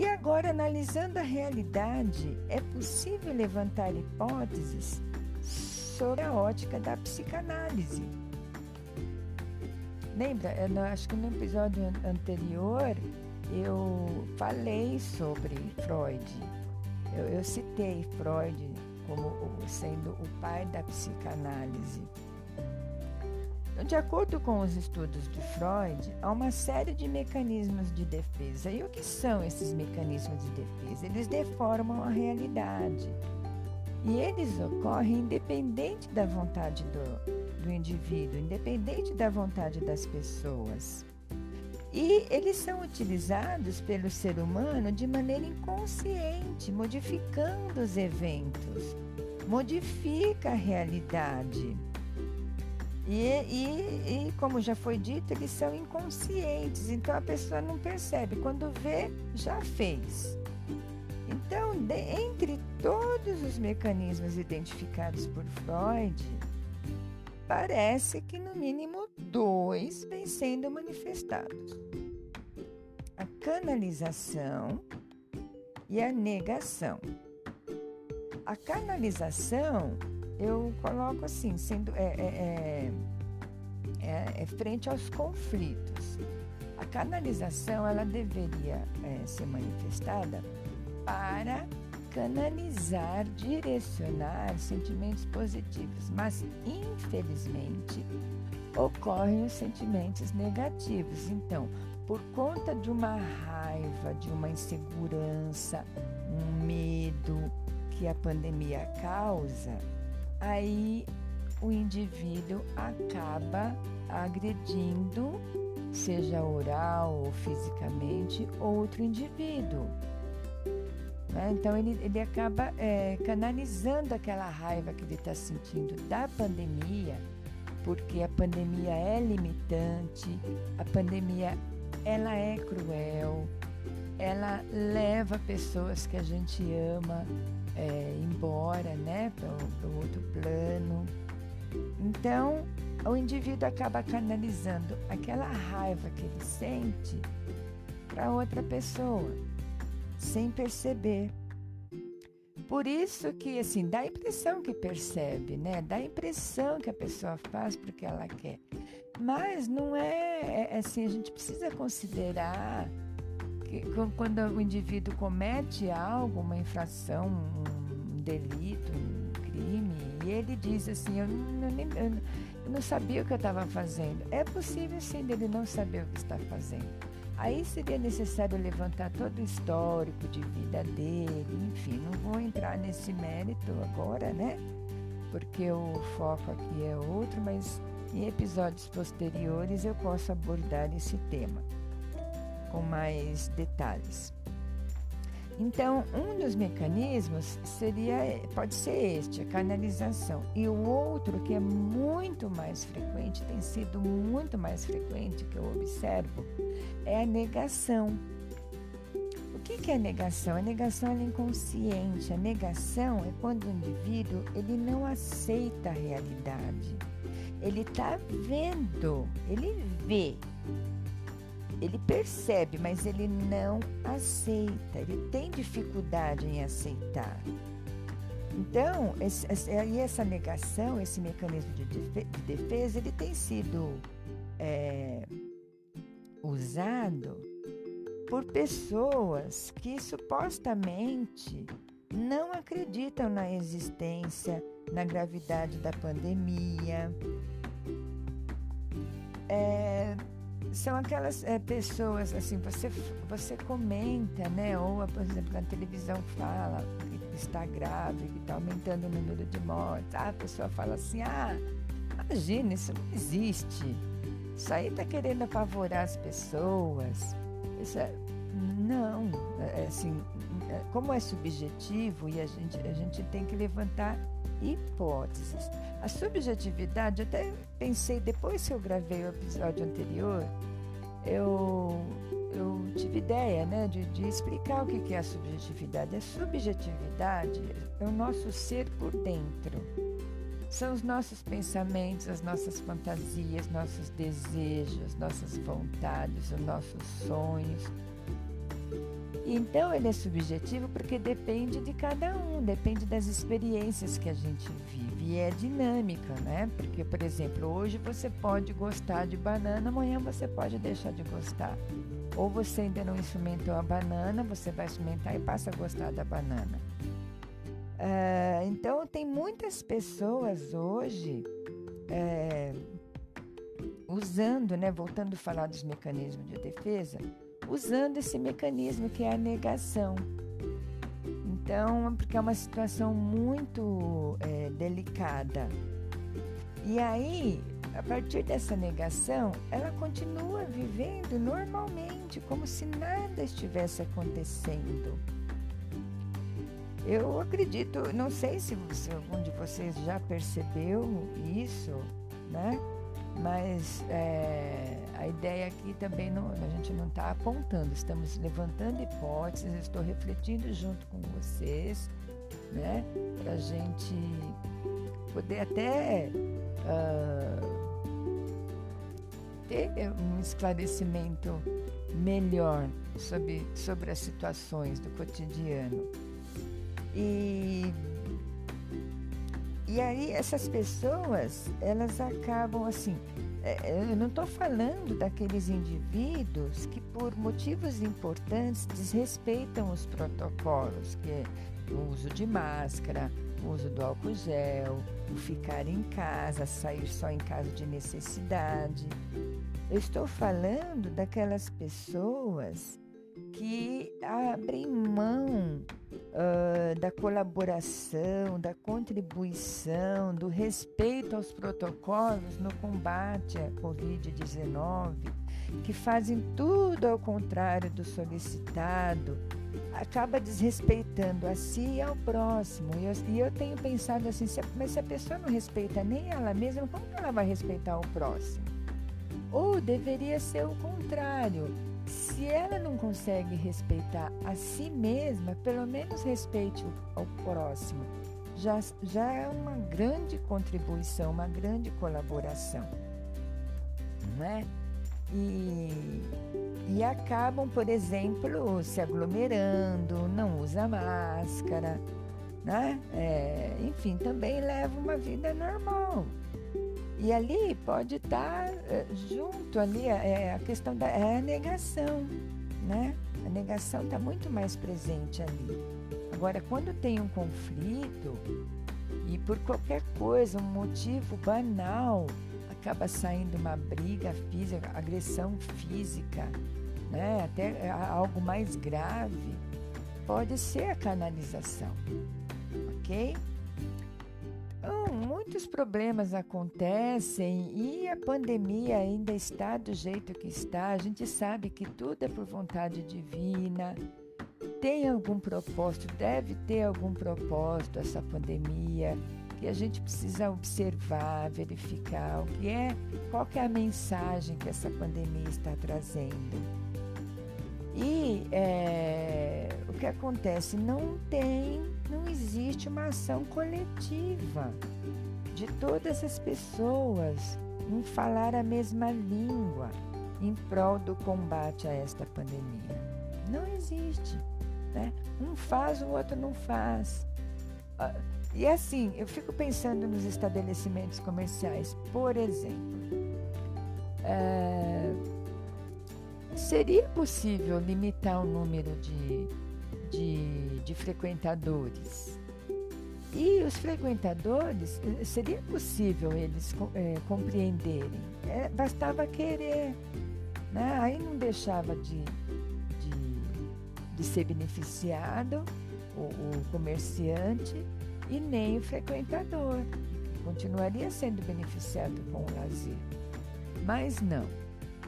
E agora, analisando a realidade, é possível levantar hipóteses sobre a ótica da psicanálise. Lembra? Eu acho que no episódio anterior eu falei sobre Freud. Eu, eu citei Freud como sendo o pai da psicanálise. De acordo com os estudos de Freud, há uma série de mecanismos de defesa. E o que são esses mecanismos de defesa? Eles deformam a realidade. E eles ocorrem independente da vontade do, do indivíduo, independente da vontade das pessoas. E eles são utilizados pelo ser humano de maneira inconsciente, modificando os eventos, modifica a realidade. E, e, e, como já foi dito, eles são inconscientes, então a pessoa não percebe. Quando vê, já fez. Então, de, entre todos os mecanismos identificados por Freud, parece que no mínimo dois vêm sendo manifestados: a canalização e a negação. A canalização eu coloco assim, sendo é, é, é, é, é frente aos conflitos. A canalização ela deveria é, ser manifestada para canalizar, direcionar sentimentos positivos, mas infelizmente ocorrem os sentimentos negativos. Então, por conta de uma raiva, de uma insegurança, um medo que a pandemia causa, aí o indivíduo acaba agredindo, seja oral ou fisicamente, outro indivíduo. Né? Então ele, ele acaba é, canalizando aquela raiva que ele está sentindo da pandemia, porque a pandemia é limitante, a pandemia ela é cruel, ela leva pessoas que a gente ama é, embora, né, para o outro plano. Então, o indivíduo acaba canalizando aquela raiva que ele sente para outra pessoa, sem perceber. Por isso que, assim, dá a impressão que percebe, né? Dá a impressão que a pessoa faz porque ela quer. Mas não é, é, é assim, a gente precisa considerar quando o indivíduo comete algo, uma infração, um delito, um crime, e ele diz assim, eu não, eu, não sabia o que eu estava fazendo. É possível sim dele não saber o que está fazendo. Aí seria necessário levantar todo o histórico de vida dele, enfim, não vou entrar nesse mérito agora, né? Porque o foco aqui é outro, mas em episódios posteriores eu posso abordar esse tema com mais detalhes. Então, um dos mecanismos seria, pode ser este, a canalização. E o outro, que é muito mais frequente, tem sido muito mais frequente que eu observo, é a negação. O que é a negação? A negação é inconsciente. A negação é quando o indivíduo ele não aceita a realidade. Ele está vendo, ele vê, ele percebe, mas ele não aceita, ele tem dificuldade em aceitar. Então, esse, essa negação, esse mecanismo de, defesa, ele tem sido é, usado por pessoas que supostamente não acreditam na existência, na gravidade da pandemia. É, são aquelas é, pessoas assim, você, você comenta, né? Ou, por exemplo, na televisão fala que está grave, que está aumentando o número de mortes. Ah, a pessoa fala assim, ah, imagina, isso não existe. Isso aí está querendo apavorar as pessoas. Isso é, não, é, é assim, é, como é subjetivo e a gente, a gente tem que levantar hipóteses. A subjetividade, até pensei, depois que eu gravei o episódio anterior, eu, eu tive ideia né, de, de explicar o que é a subjetividade. A subjetividade é o nosso ser por dentro. São os nossos pensamentos, as nossas fantasias, nossos desejos, nossas vontades, os nossos sonhos então ele é subjetivo porque depende de cada um, depende das experiências que a gente vive e é dinâmica, né? Porque, por exemplo, hoje você pode gostar de banana, amanhã você pode deixar de gostar. Ou você ainda não experimentou a banana, você vai experimentar e passa a gostar da banana. Uh, então, tem muitas pessoas hoje é, usando, né, voltando a falar dos mecanismos de defesa, usando esse mecanismo que é a negação. Então, porque é uma situação muito é, delicada. E aí, a partir dessa negação, ela continua vivendo normalmente, como se nada estivesse acontecendo. Eu acredito, não sei se, se algum de vocês já percebeu isso, né? Mas é, a ideia aqui também não, a gente não está apontando, estamos levantando hipóteses, estou refletindo junto com vocês, né? Para a gente poder até uh, ter um esclarecimento melhor sobre, sobre as situações do cotidiano. E e aí essas pessoas, elas acabam assim. É, eu não estou falando daqueles indivíduos que, por motivos importantes, desrespeitam os protocolos, que é o uso de máscara, o uso do álcool gel, o ficar em casa, sair só em caso de necessidade. Eu estou falando daquelas pessoas que abrem mão uh, da colaboração, da contribuição, do respeito aos protocolos no combate à Covid-19, que fazem tudo ao contrário do solicitado, acaba desrespeitando a si e ao próximo. E eu, e eu tenho pensado assim, se, mas se a pessoa não respeita nem ela mesma, como ela vai respeitar o próximo? Ou deveria ser o contrário se ela não consegue respeitar a si mesma, pelo menos respeite ao próximo. Já, já é uma grande contribuição, uma grande colaboração. Não é? E, e acabam, por exemplo, se aglomerando, não usa máscara, né? É, enfim, também leva uma vida normal. E ali pode estar eh, junto ali é, a questão da é a negação, né? A negação está muito mais presente ali. Agora, quando tem um conflito e por qualquer coisa, um motivo banal, acaba saindo uma briga física, agressão física, né? Até algo mais grave, pode ser a canalização, ok? Então, muitos problemas acontecem e a pandemia ainda está do jeito que está. A gente sabe que tudo é por vontade divina. Tem algum propósito, deve ter algum propósito essa pandemia que a gente precisa observar, verificar o que é, qual que é a mensagem que essa pandemia está trazendo. E é, o que acontece? Não tem, não existe uma ação coletiva de todas as pessoas em falar a mesma língua em prol do combate a esta pandemia. Não existe. Né? Um faz, o outro não faz. Ah, E assim, eu fico pensando nos estabelecimentos comerciais, por exemplo. É, seria possível limitar o número de, de, de frequentadores? E os frequentadores, eh, seria possível eles é, compreenderem, é, bastava querer. Né? Aí não deixava de, de, de ser beneficiado o, o comerciante e nem o frequentador. Continuaria sendo beneficiado com o lazer. Mas não,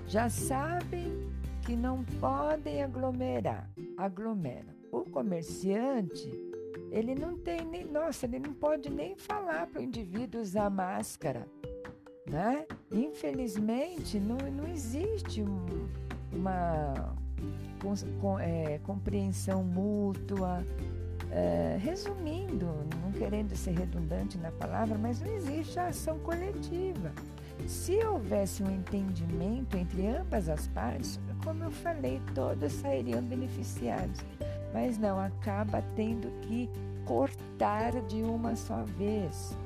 já sabem que não podem aglomerar, aglomeram. O comerciante ele não tem nem, nossa, ele não pode nem falar para o indivíduo usar máscara, né? Infelizmente, não, não existe um, uma com, com, é, compreensão mútua. É, resumindo, não querendo ser redundante na palavra, mas não existe a ação coletiva. Se houvesse um entendimento entre ambas as partes, como eu falei, todos sairiam beneficiados mas não, acaba tendo que cortar de uma só vez.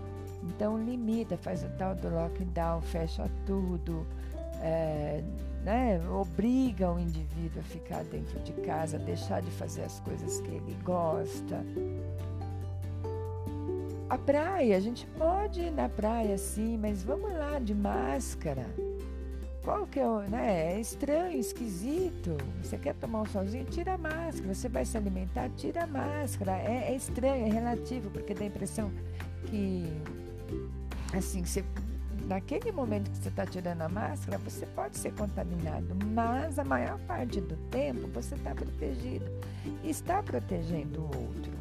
Então limita, faz o tal do lockdown, fecha tudo, é, né, obriga o indivíduo a ficar dentro de casa, deixar de fazer as coisas que ele gosta. A praia, a gente pode ir na praia sim, mas vamos lá de máscara. Qual que é o, né? É estranho, esquisito. Você quer tomar um solzinho? Tira a máscara. Você vai se alimentar? Tira a máscara. É, é estranho, é relativo, porque dá a impressão que, assim, você, naquele momento que você está tirando a máscara, você pode ser contaminado, mas a maior parte do tempo você está protegido. Está protegendo o outro.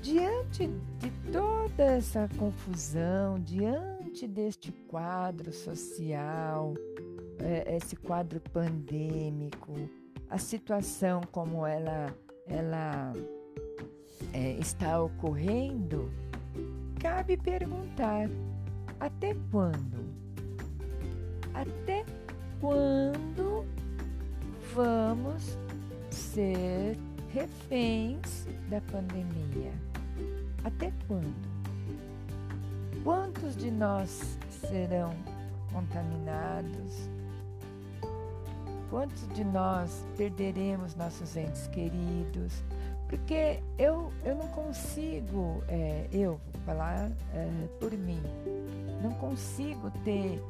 Diante de toda essa confusão, diante diante deste quadro social, é, esse quadro pandêmico, a situação como ela, ela é, está ocorrendo, cabe perguntar: até quando? Até quando vamos ser reféns da pandemia? Até quando? Quantos de nós serão contaminados? Quantos de nós perderemos nossos entes queridos? Porque eu, eu não consigo, é, eu vou falar é, por mim, não consigo ter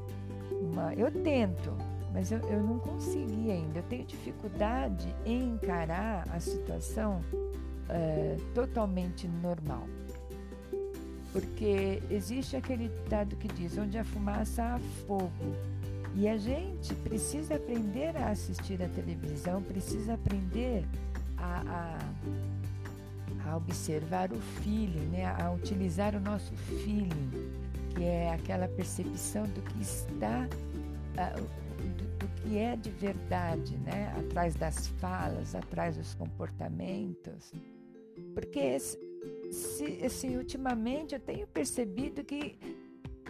uma. Eu tento, mas eu, eu não consegui ainda. Eu tenho dificuldade em encarar a situação é, totalmente normal. Porque existe aquele ditado que diz: onde a fumaça há fogo. E a gente precisa aprender a assistir a televisão, precisa aprender a, a, a observar o feeling, né? a utilizar o nosso feeling, que é aquela percepção do que está, do, do que é de verdade, né? atrás das falas, atrás dos comportamentos. Porque se, assim, ultimamente eu tenho percebido que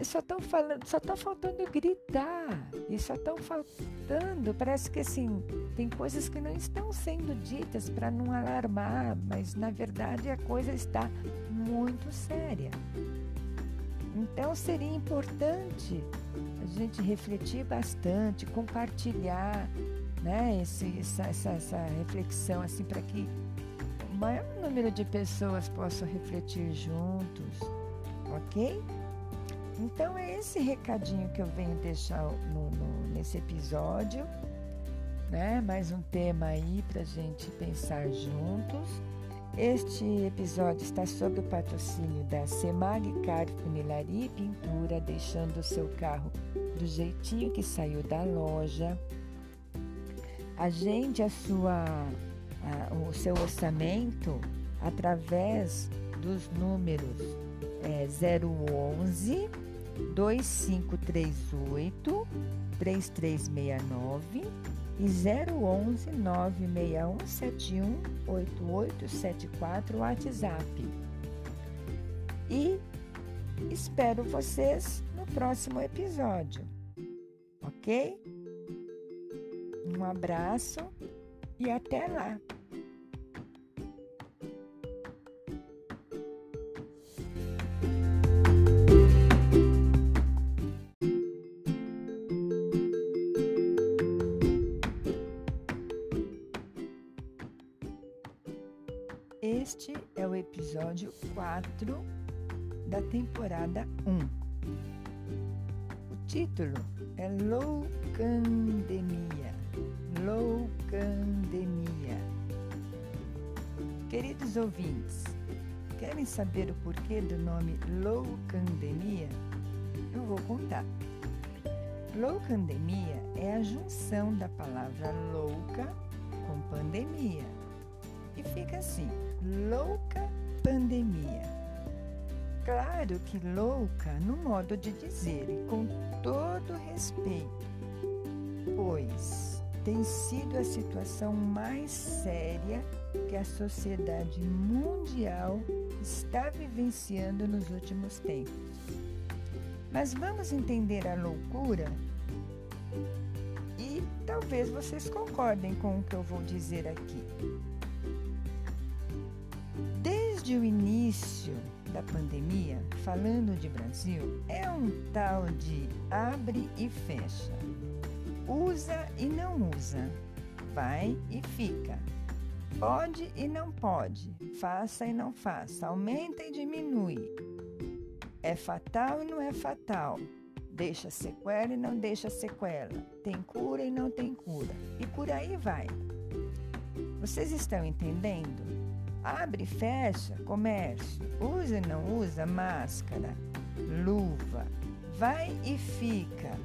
só estão falando, só está faltando gritar e só estão faltando, parece que assim, tem coisas que não estão sendo ditas para não alarmar, mas na verdade a coisa está muito séria. Então seria importante a gente refletir bastante, compartilhar, né, esse, essa, essa, essa reflexão assim para que maior número de pessoas possam refletir juntos, ok? Então é esse recadinho que eu venho deixar no, no, nesse episódio, né? Mais um tema aí para gente pensar juntos. Este episódio está sob o patrocínio da Semag Car Funilaria e Pintura, deixando o seu carro do jeitinho que saiu da loja. Agende a sua o seu orçamento através dos números é, 011 2538 3369 e 011 96171 8874 WhatsApp. E espero vocês no próximo episódio, ok? Um abraço e até lá! Este é o episódio 4 da temporada 1. O título é Loucandemia Loucandemia. Queridos ouvintes, querem saber o porquê do nome loucandemia? Eu vou contar. Loucandemia é a junção da palavra louca com pandemia. E fica assim: louca pandemia. Claro que louca no modo de dizer e com todo respeito, pois tem sido a situação mais séria que a sociedade mundial está vivenciando nos últimos tempos. Mas vamos entender a loucura e talvez vocês concordem com o que eu vou dizer aqui. Desde o início da pandemia, falando de Brasil, é um tal de abre e fecha. Usa e não usa. Vai e fica. Pode e não pode. Faça e não faça. Aumenta e diminui. É fatal e não é fatal. Deixa sequela e não deixa sequela. Tem cura e não tem cura. E por aí vai. Vocês estão entendendo? Abre e fecha comércio, usa e não usa máscara, luva, vai e fica.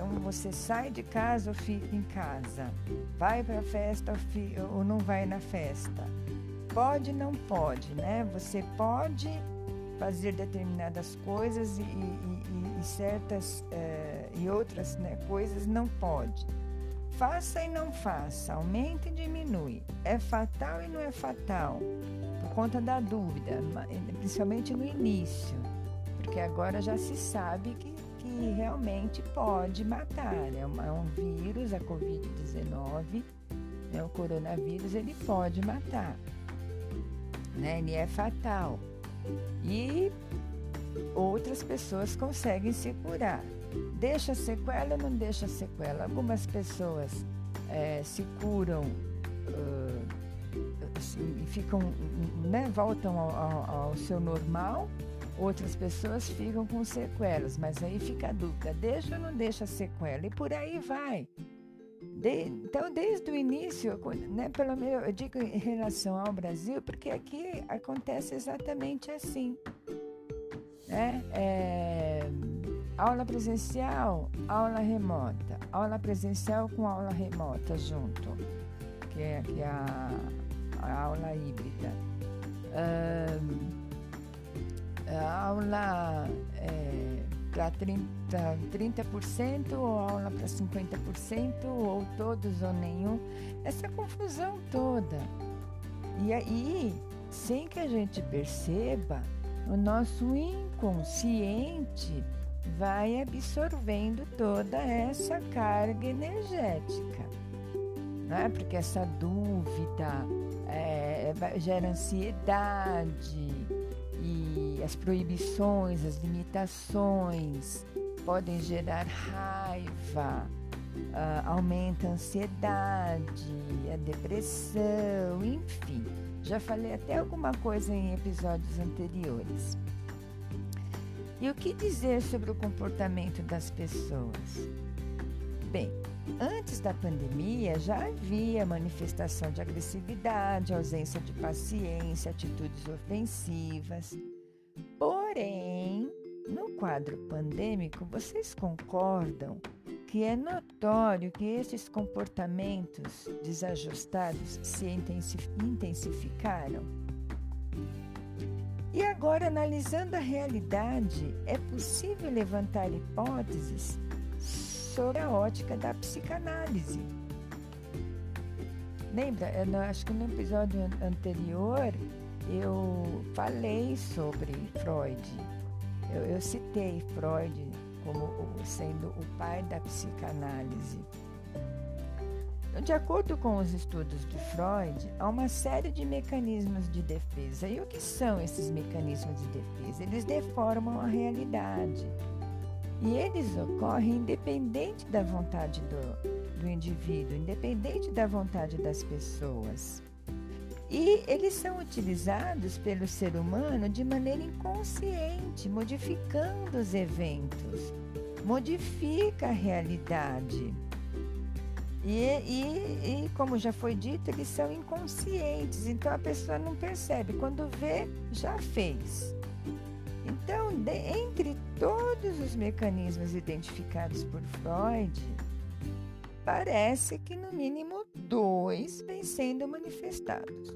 Então você sai de casa ou fica em casa, vai para a festa ou não vai na festa. Pode não pode, né? Você pode fazer determinadas coisas e, e, e certas eh, e outras né, coisas não pode. Faça e não faça, aumenta e diminui. É fatal e não é fatal, por conta da dúvida, principalmente no início, porque agora já se sabe que, que realmente pode matar. É, uma, é um vírus, a Covid-19, né, o coronavírus, ele pode matar, né, ele é fatal. E outras pessoas conseguem se curar. Deixa sequela ou não deixa sequela? Algumas pessoas é, se curam uh, assim, ficam, né, voltam ao, ao, ao, seu normal, outras pessoas ficam com sequelas, mas aí fica a dúvida, deixa ou não deixa sequela? E por aí vai. De, então, desde o início, né, pelo menos eu digo em relação ao Brasil, porque aqui acontece exatamente assim. Né? É, Aula presencial, aula remota. Aula presencial com aula remota junto, que é, é a, a aula híbrida. Um, aula é, para 30%, 30% ou aula para 50%, ou todos ou nenhum. Essa confusão toda. E aí, sem que a gente perceba, o nosso inconsciente vai absorvendo toda essa carga energética, né? porque essa dúvida é, gera ansiedade as proibições, as limitações podem gerar raiva, uh, aumenta a ansiedade, a depressão, enfim. Já falei até alguma coisa em episódios anteriores. E o que dizer sobre o comportamento das pessoas? Bem, antes da pandemia já havia manifestação de agressividade, ausência de paciência, atitudes ofensivas. Porém, no quadro pandêmico, vocês concordam que é notório que esses comportamentos desajustados se intensificaram? E agora, analisando a realidade, é possível levantar hipóteses sobre a ótica da psicanálise. Lembra? Eu acho que no episódio anterior eu falei sobre Freud. Eu, eu citei Freud como sendo o pai da psicanálise. De acordo com os estudos de Freud, há uma série de mecanismos de defesa. E o que são esses mecanismos de defesa? Eles deformam a realidade. E eles ocorrem independente da vontade do, do indivíduo, independente da vontade das pessoas. E eles são utilizados pelo ser humano de maneira inconsciente, modificando os eventos, modifica a realidade. E, e, e, como já foi dito, eles são inconscientes, então a pessoa não percebe. Quando vê, já fez. Então, de, entre todos os mecanismos identificados por Freud, parece que no mínimo dois vêm sendo manifestados: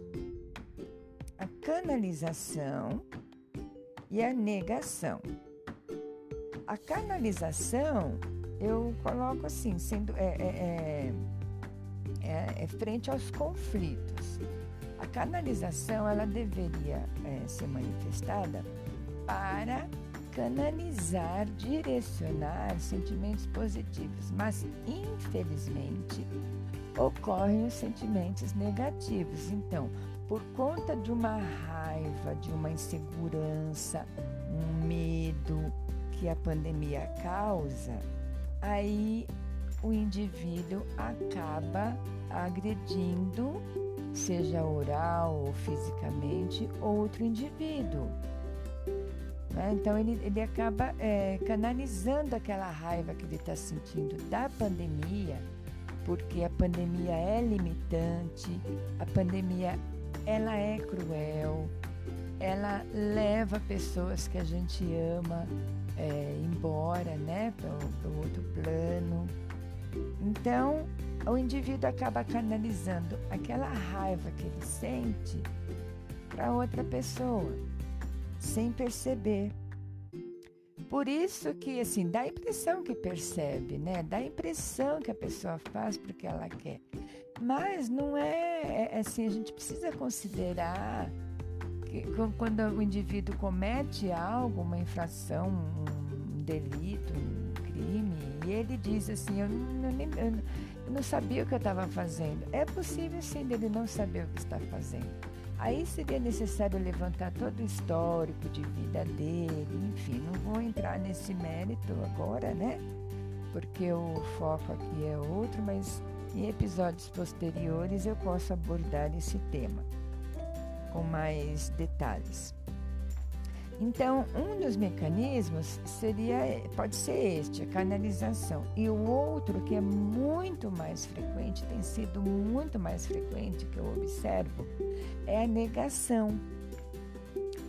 a canalização e a negação. A canalização eu coloco assim, sendo é, é, é, é, é frente aos conflitos. A canalização ela deveria é, ser manifestada para canalizar, direcionar sentimentos positivos, mas infelizmente ocorrem os sentimentos negativos. Então, por conta de uma raiva, de uma insegurança, um medo que a pandemia causa, aí o indivíduo acaba agredindo, seja oral ou fisicamente, outro indivíduo. Né? Então ele, ele acaba é, canalizando aquela raiva que ele está sentindo da pandemia, porque a pandemia é limitante, a pandemia ela é cruel, ela leva pessoas que a gente ama é, embora, né, para o outro plano. Então, o indivíduo acaba canalizando aquela raiva que ele sente para outra pessoa, sem perceber. Por isso que, assim, dá a impressão que percebe, né? Dá a impressão que a pessoa faz porque ela quer. Mas não é, é assim, a gente precisa considerar quando o indivíduo comete algo, uma infração, um delito, um crime, e ele diz assim, eu não, eu não sabia o que eu estava fazendo. É possível sim dele não saber o que está fazendo. Aí seria necessário levantar todo o histórico de vida dele, enfim, não vou entrar nesse mérito agora, né? Porque o foco aqui é outro, mas em episódios posteriores eu posso abordar esse tema com mais detalhes. Então, um dos mecanismos seria, pode ser este, a canalização. E o outro, que é muito mais frequente, tem sido muito mais frequente que eu observo, é a negação.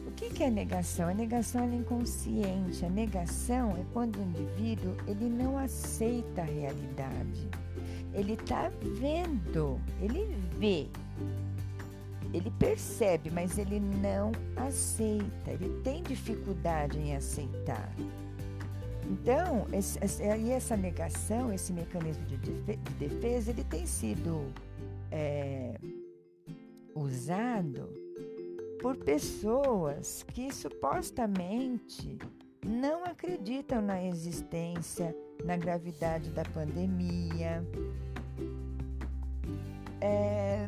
O que, é a negação? A negação é inconsciente. A negação é quando o indivíduo ele não aceita a realidade. Ele está vendo, ele vê, ele percebe, mas ele não aceita, ele tem dificuldade em aceitar. Então, esse, essa negação, esse mecanismo de defesa, ele tem sido é, usado por pessoas que supostamente não acreditam na existência, na gravidade da pandemia. É,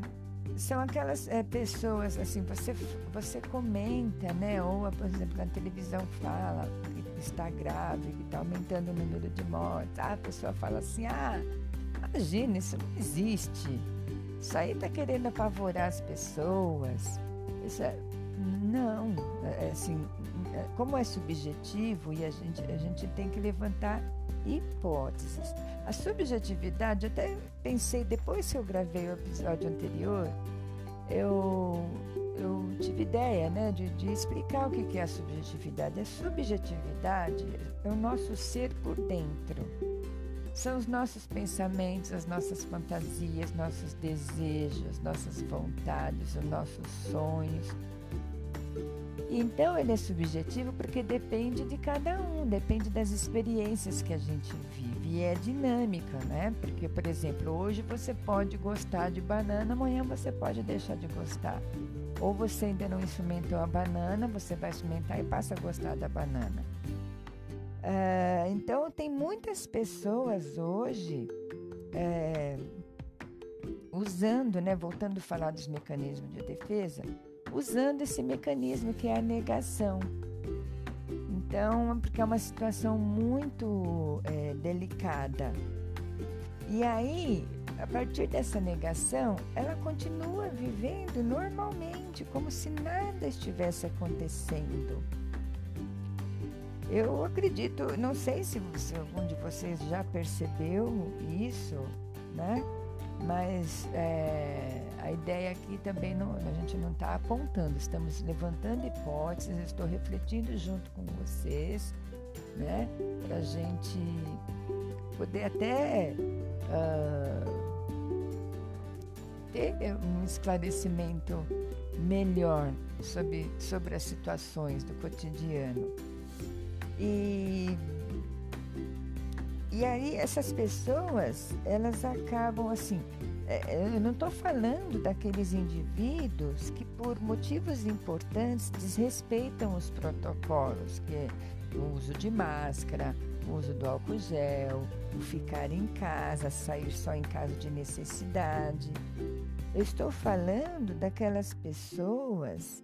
são aquelas é, pessoas, assim, você, você comenta, né? Ou, por exemplo, na televisão fala que está grave, que está aumentando o número de mortes. Ah, a pessoa fala assim, ah, imagina, isso não existe. Isso aí está querendo apavorar as pessoas. Isso é, não, é, assim, é, como é subjetivo e a gente, a gente tem que levantar hipóteses. A subjetividade, até pensei, depois que eu gravei o episódio anterior, eu, eu tive ideia né, de, de explicar o que é a subjetividade. A subjetividade é o nosso ser por dentro. São os nossos pensamentos, as nossas fantasias, nossos desejos, nossas vontades, os nossos sonhos então ele é subjetivo porque depende de cada um, depende das experiências que a gente vive e é dinâmica, né? Porque, por exemplo, hoje você pode gostar de banana, amanhã você pode deixar de gostar. Ou você ainda não experimentou a banana, você vai experimentar e passa a gostar da banana. Uh, então, tem muitas pessoas hoje é, usando, né, voltando a falar dos mecanismos de defesa, usando esse mecanismo que é a negação. Então, porque é uma situação muito é, delicada. E aí, a partir dessa negação, ela continua vivendo normalmente, como se nada estivesse acontecendo. Eu acredito, não sei se, se algum de vocês já percebeu isso, né? Mas é, a ideia aqui também não, a gente não está apontando, estamos levantando hipóteses, estou refletindo junto com vocês, né? Para a gente poder até uh, ter um esclarecimento melhor sobre, sobre as situações do cotidiano. E, e aí essas pessoas, elas acabam assim, é, é, eu não estou falando daqueles indivíduos que por motivos importantes desrespeitam os protocolos, que é o uso de máscara, o uso do álcool gel, o ficar em casa, sair só em caso de necessidade. Eu estou falando daquelas pessoas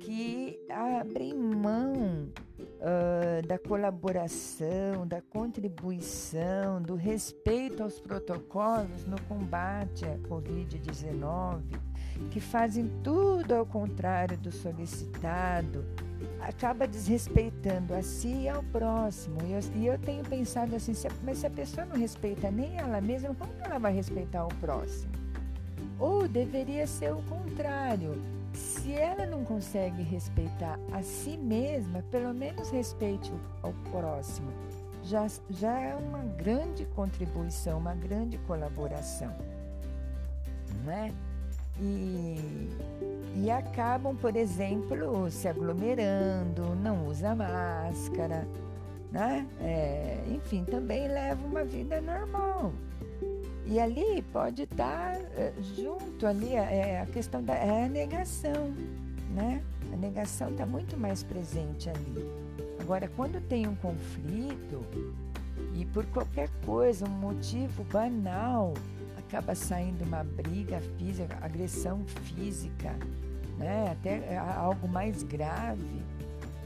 que abrem mão uh, da colaboração, da contribuição, do respeito aos protocolos no combate à Covid-19, que fazem tudo ao contrário do solicitado, acaba desrespeitando a si e ao próximo. E eu, e eu tenho pensado assim, se, mas se a pessoa não respeita nem ela mesma, como ela vai respeitar o próximo? Ou deveria ser o contrário se ela não consegue respeitar a si mesma, pelo menos respeite o, próximo. Já, já é uma grande contribuição, uma grande colaboração. Não é? E, e acabam, por exemplo, se aglomerando, não usa máscara, né? É, enfim, também leva uma vida normal. E ali pode estar eh, junto ali é, a questão da é a negação, né? A negação está muito mais presente ali. Agora, quando tem um conflito e por qualquer coisa, um motivo banal, acaba saindo uma briga física, agressão física, né? Até eh, algo mais grave,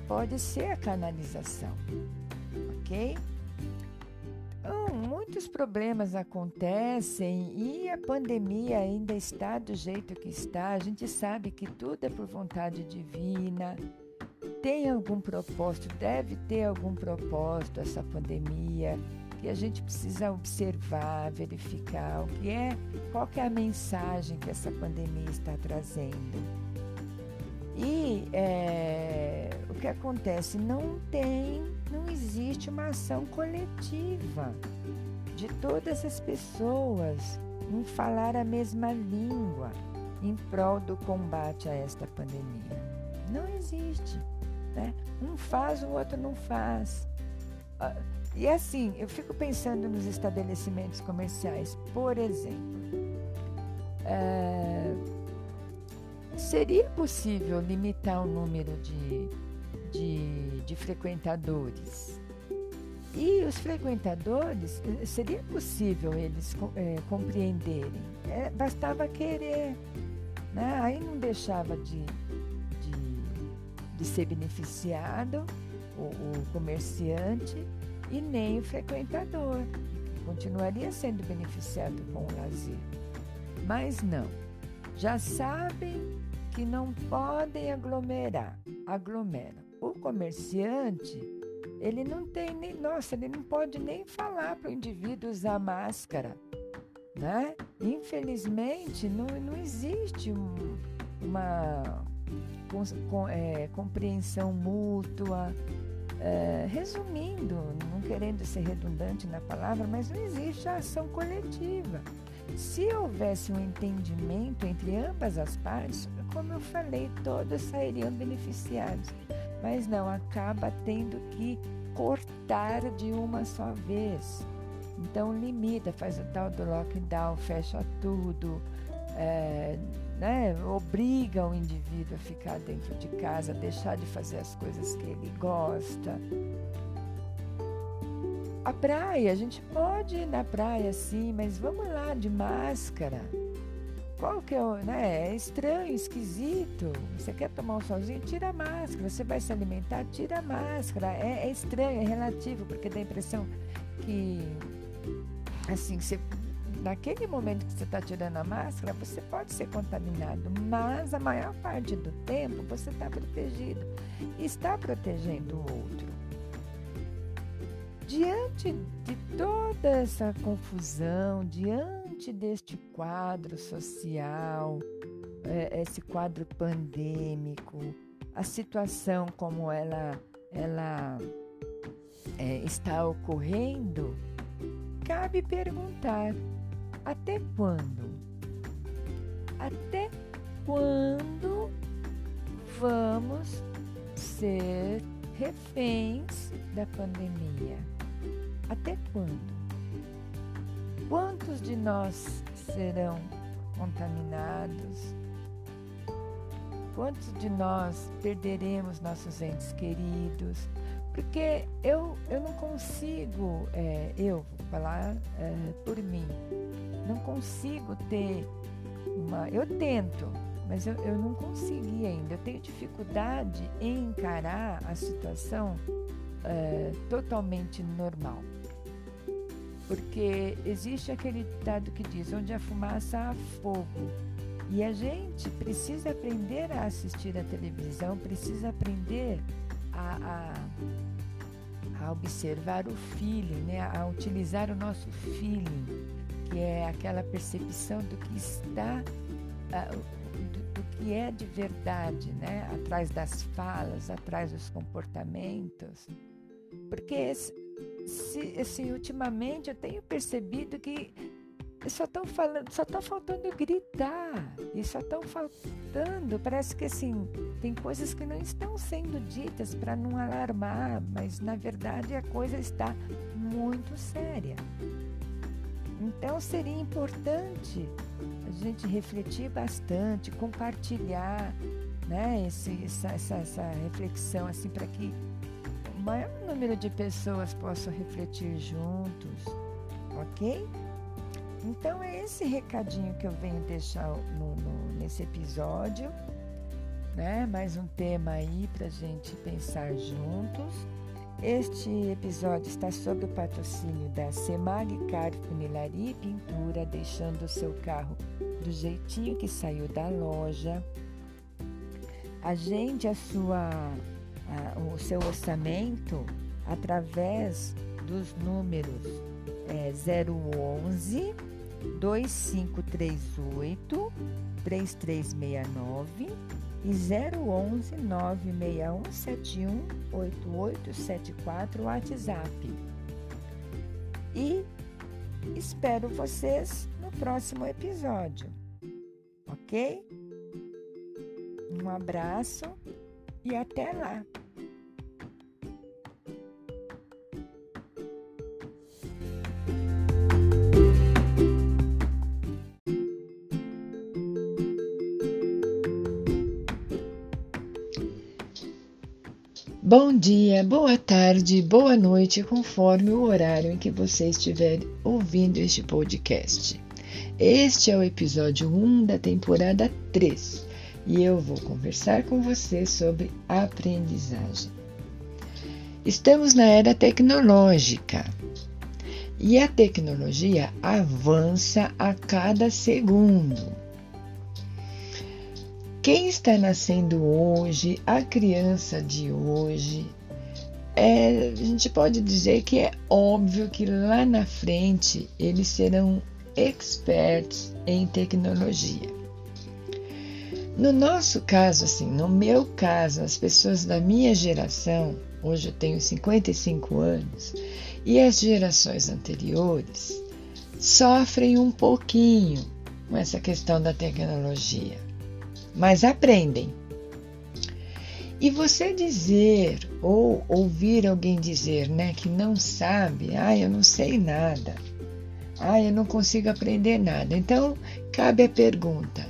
pode ser a canalização, ok? Então, muitos problemas acontecem e a pandemia ainda está do jeito que está. A gente sabe que tudo é por vontade divina. Tem algum propósito, deve ter algum propósito essa pandemia que a gente precisa observar, verificar o que é, qual que é a mensagem que essa pandemia está trazendo. E é, o que acontece? Não tem não existe uma ação coletiva de todas as pessoas em falar a mesma língua em prol do combate a esta pandemia. Não existe. Né? Um faz, o outro não faz. Ah, e assim, eu fico pensando nos estabelecimentos comerciais, por exemplo. É, seria possível limitar o número de de, de frequentadores. E os frequentadores, eh, seria possível eles é, compreenderem, é, bastava querer. Né? Aí não deixava de, de, de ser beneficiado o, o comerciante e nem o frequentador. Continuaria sendo beneficiado com o lazer. Mas não, já sabem que não podem aglomerar, aglomeram o comerciante, ele não tem nem, nossa, ele não pode nem falar para o indivíduo usar máscara, né? Infelizmente, não, não existe um, uma com, com, é, compreensão mútua. É, resumindo, não querendo ser redundante na palavra, mas não existe a ação coletiva. Se houvesse um entendimento entre ambas as partes, como eu falei, todos sairiam beneficiados mas não, acaba tendo que cortar de uma só vez. Então limita, faz o tal do lockdown, fecha tudo, é, né, obriga o indivíduo a ficar dentro de casa, deixar de fazer as coisas que ele gosta. A praia, a gente pode ir na praia sim, mas vamos lá de máscara. Qual que é o, né? É estranho, esquisito. Você quer tomar um solzinho? Tira a máscara. Você vai se alimentar? Tira a máscara. É, é estranho, é relativo, porque dá a impressão que, assim, você naquele momento que você está tirando a máscara, você pode ser contaminado, mas a maior parte do tempo você está protegido e está protegendo o outro. Diante de toda essa confusão, diante deste quadro social, é, esse quadro pandêmico, a situação como ela, ela é, está ocorrendo, cabe perguntar: até quando? Até quando vamos ser reféns da pandemia? Até quando? Quantos de nós serão contaminados? Quantos de nós perderemos nossos entes queridos? Porque eu, eu não consigo, é, eu vou falar é, por mim, não consigo ter uma. Eu tento, mas eu, eu não consegui ainda. Eu tenho dificuldade em encarar a situação é, totalmente normal. Porque existe aquele ditado que diz: onde a fumaça há fogo. E a gente precisa aprender a assistir a televisão, precisa aprender a, a, a observar o feeling, né? a utilizar o nosso feeling, que é aquela percepção do que está, do, do que é de verdade, né? atrás das falas, atrás dos comportamentos. Porque se, assim, ultimamente eu tenho percebido que só estão falando, só está faltando gritar e só estão faltando, parece que assim, tem coisas que não estão sendo ditas para não alarmar, mas na verdade a coisa está muito séria. Então seria importante a gente refletir bastante, compartilhar, né, esse, essa, essa, essa reflexão assim para que maior número de pessoas possam refletir juntos, ok? Então é esse recadinho que eu venho deixar no, no, nesse episódio, né? Mais um tema aí para gente pensar juntos. Este episódio está sob o patrocínio da Semag Car Funilaria Pintura, deixando o seu carro do jeitinho que saiu da loja. Agende a sua, o seu orçamento através dos números é, 011 2538 3369 e 011 96171 8874 WhatsApp. E espero vocês no próximo episódio, ok? Um abraço e até lá! Bom dia, boa tarde, boa noite, conforme o horário em que você estiver ouvindo este podcast. Este é o episódio 1 da temporada 3 e eu vou conversar com você sobre aprendizagem. Estamos na era tecnológica e a tecnologia avança a cada segundo. Quem está nascendo hoje, a criança de hoje, é, a gente pode dizer que é óbvio que lá na frente eles serão experts em tecnologia. No nosso caso, assim, no meu caso, as pessoas da minha geração, hoje eu tenho 55 anos, e as gerações anteriores sofrem um pouquinho com essa questão da tecnologia mas aprendem. E você dizer ou ouvir alguém dizer, né, que não sabe, ah, eu não sei nada, ah, eu não consigo aprender nada. Então, cabe a pergunta: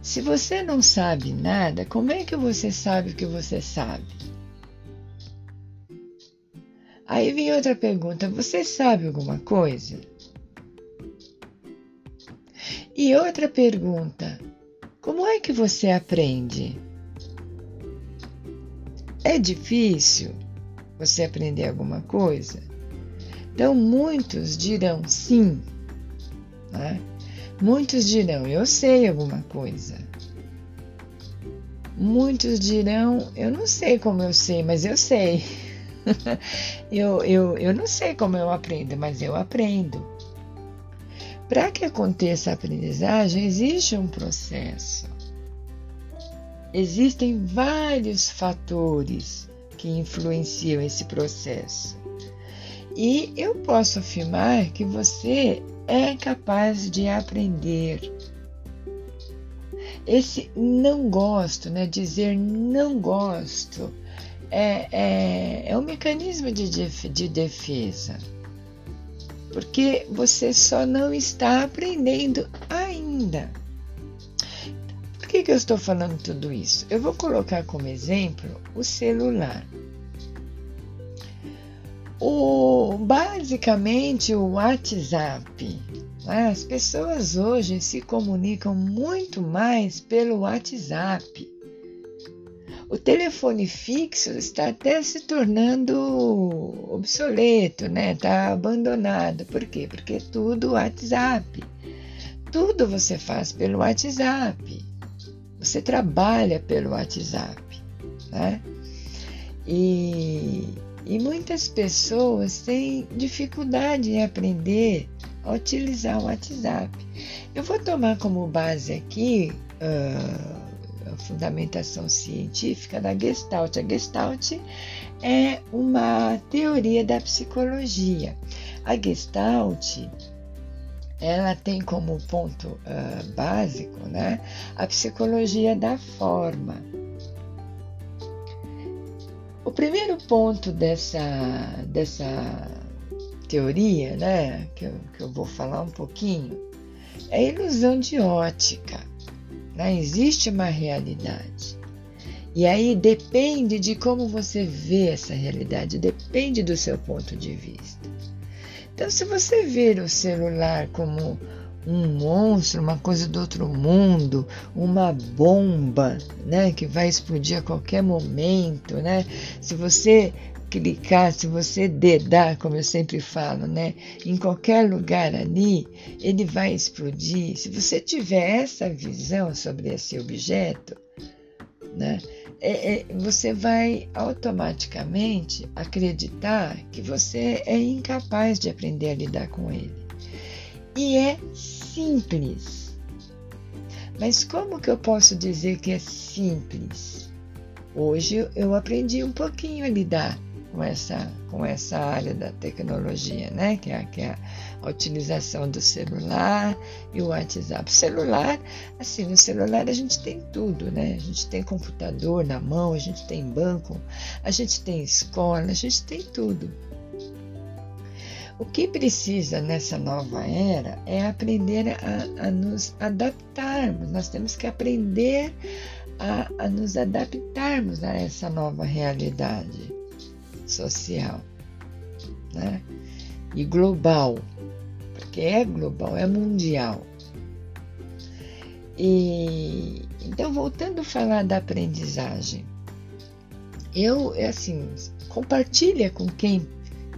se você não sabe nada, como é que você sabe o que você sabe? Aí vem outra pergunta: você sabe alguma coisa? E outra pergunta: como é que você aprende? É difícil você aprender alguma coisa? Então, muitos dirão sim, Né? Muitos dirão, eu sei alguma coisa. Muitos dirão, eu não sei como eu sei, mas eu sei. [LAUGHS] eu, eu, eu não sei como eu aprendo, mas eu aprendo. Para que aconteça a aprendizagem, existe um processo. Existem vários fatores que influenciam esse processo. E eu posso afirmar que você é capaz de aprender. Esse não gosto, né? Dizer não gosto, é, é, é um mecanismo de, de defesa. Porque você só não está aprendendo ainda. Por que, que eu estou falando tudo isso? Eu vou colocar como exemplo o celular. O, basicamente, o WhatsApp. Né? As pessoas hoje se comunicam muito mais pelo WhatsApp. O telefone fixo está até se tornando obsoleto, né? Está abandonado. Por quê? Porque é tudo WhatsApp. Tudo você faz pelo WhatsApp. Você trabalha pelo WhatsApp, né? E, e muitas pessoas têm dificuldade em aprender a utilizar o WhatsApp. Eu vou tomar como base aqui uh, fundamentação científica da Gestalt. A Gestalt é uma teoria da psicologia. A Gestalt ela tem como ponto uh, básico né, a psicologia da forma. O primeiro ponto dessa, dessa teoria, né, que eu, que eu vou falar um pouquinho, é a ilusão de ótica. Né? Existe uma realidade. E aí depende de como você vê essa realidade, depende do seu ponto de vista. Então, se você ver o celular como um monstro, uma coisa do outro mundo, uma bomba, né, que vai explodir a qualquer momento, né? Se você clicar, se você dedar, como eu sempre falo, né, em qualquer lugar ali, ele vai explodir. Se você tiver essa visão sobre esse objeto, né, é, é, você vai automaticamente acreditar que você é incapaz de aprender a lidar com ele. E é simples. Mas como que eu posso dizer que é simples? Hoje eu aprendi um pouquinho a lidar com essa, com essa área da tecnologia, né? que, é, que é a utilização do celular e o WhatsApp. Celular, assim, no celular a gente tem tudo, né? A gente tem computador na mão, a gente tem banco, a gente tem escola, a gente tem tudo. O que precisa nessa nova era é aprender a, a nos adaptarmos. Nós temos que aprender a, a nos adaptarmos a essa nova realidade social né? e global, porque é global, é mundial. E então, voltando a falar da aprendizagem, eu, assim, compartilha com quem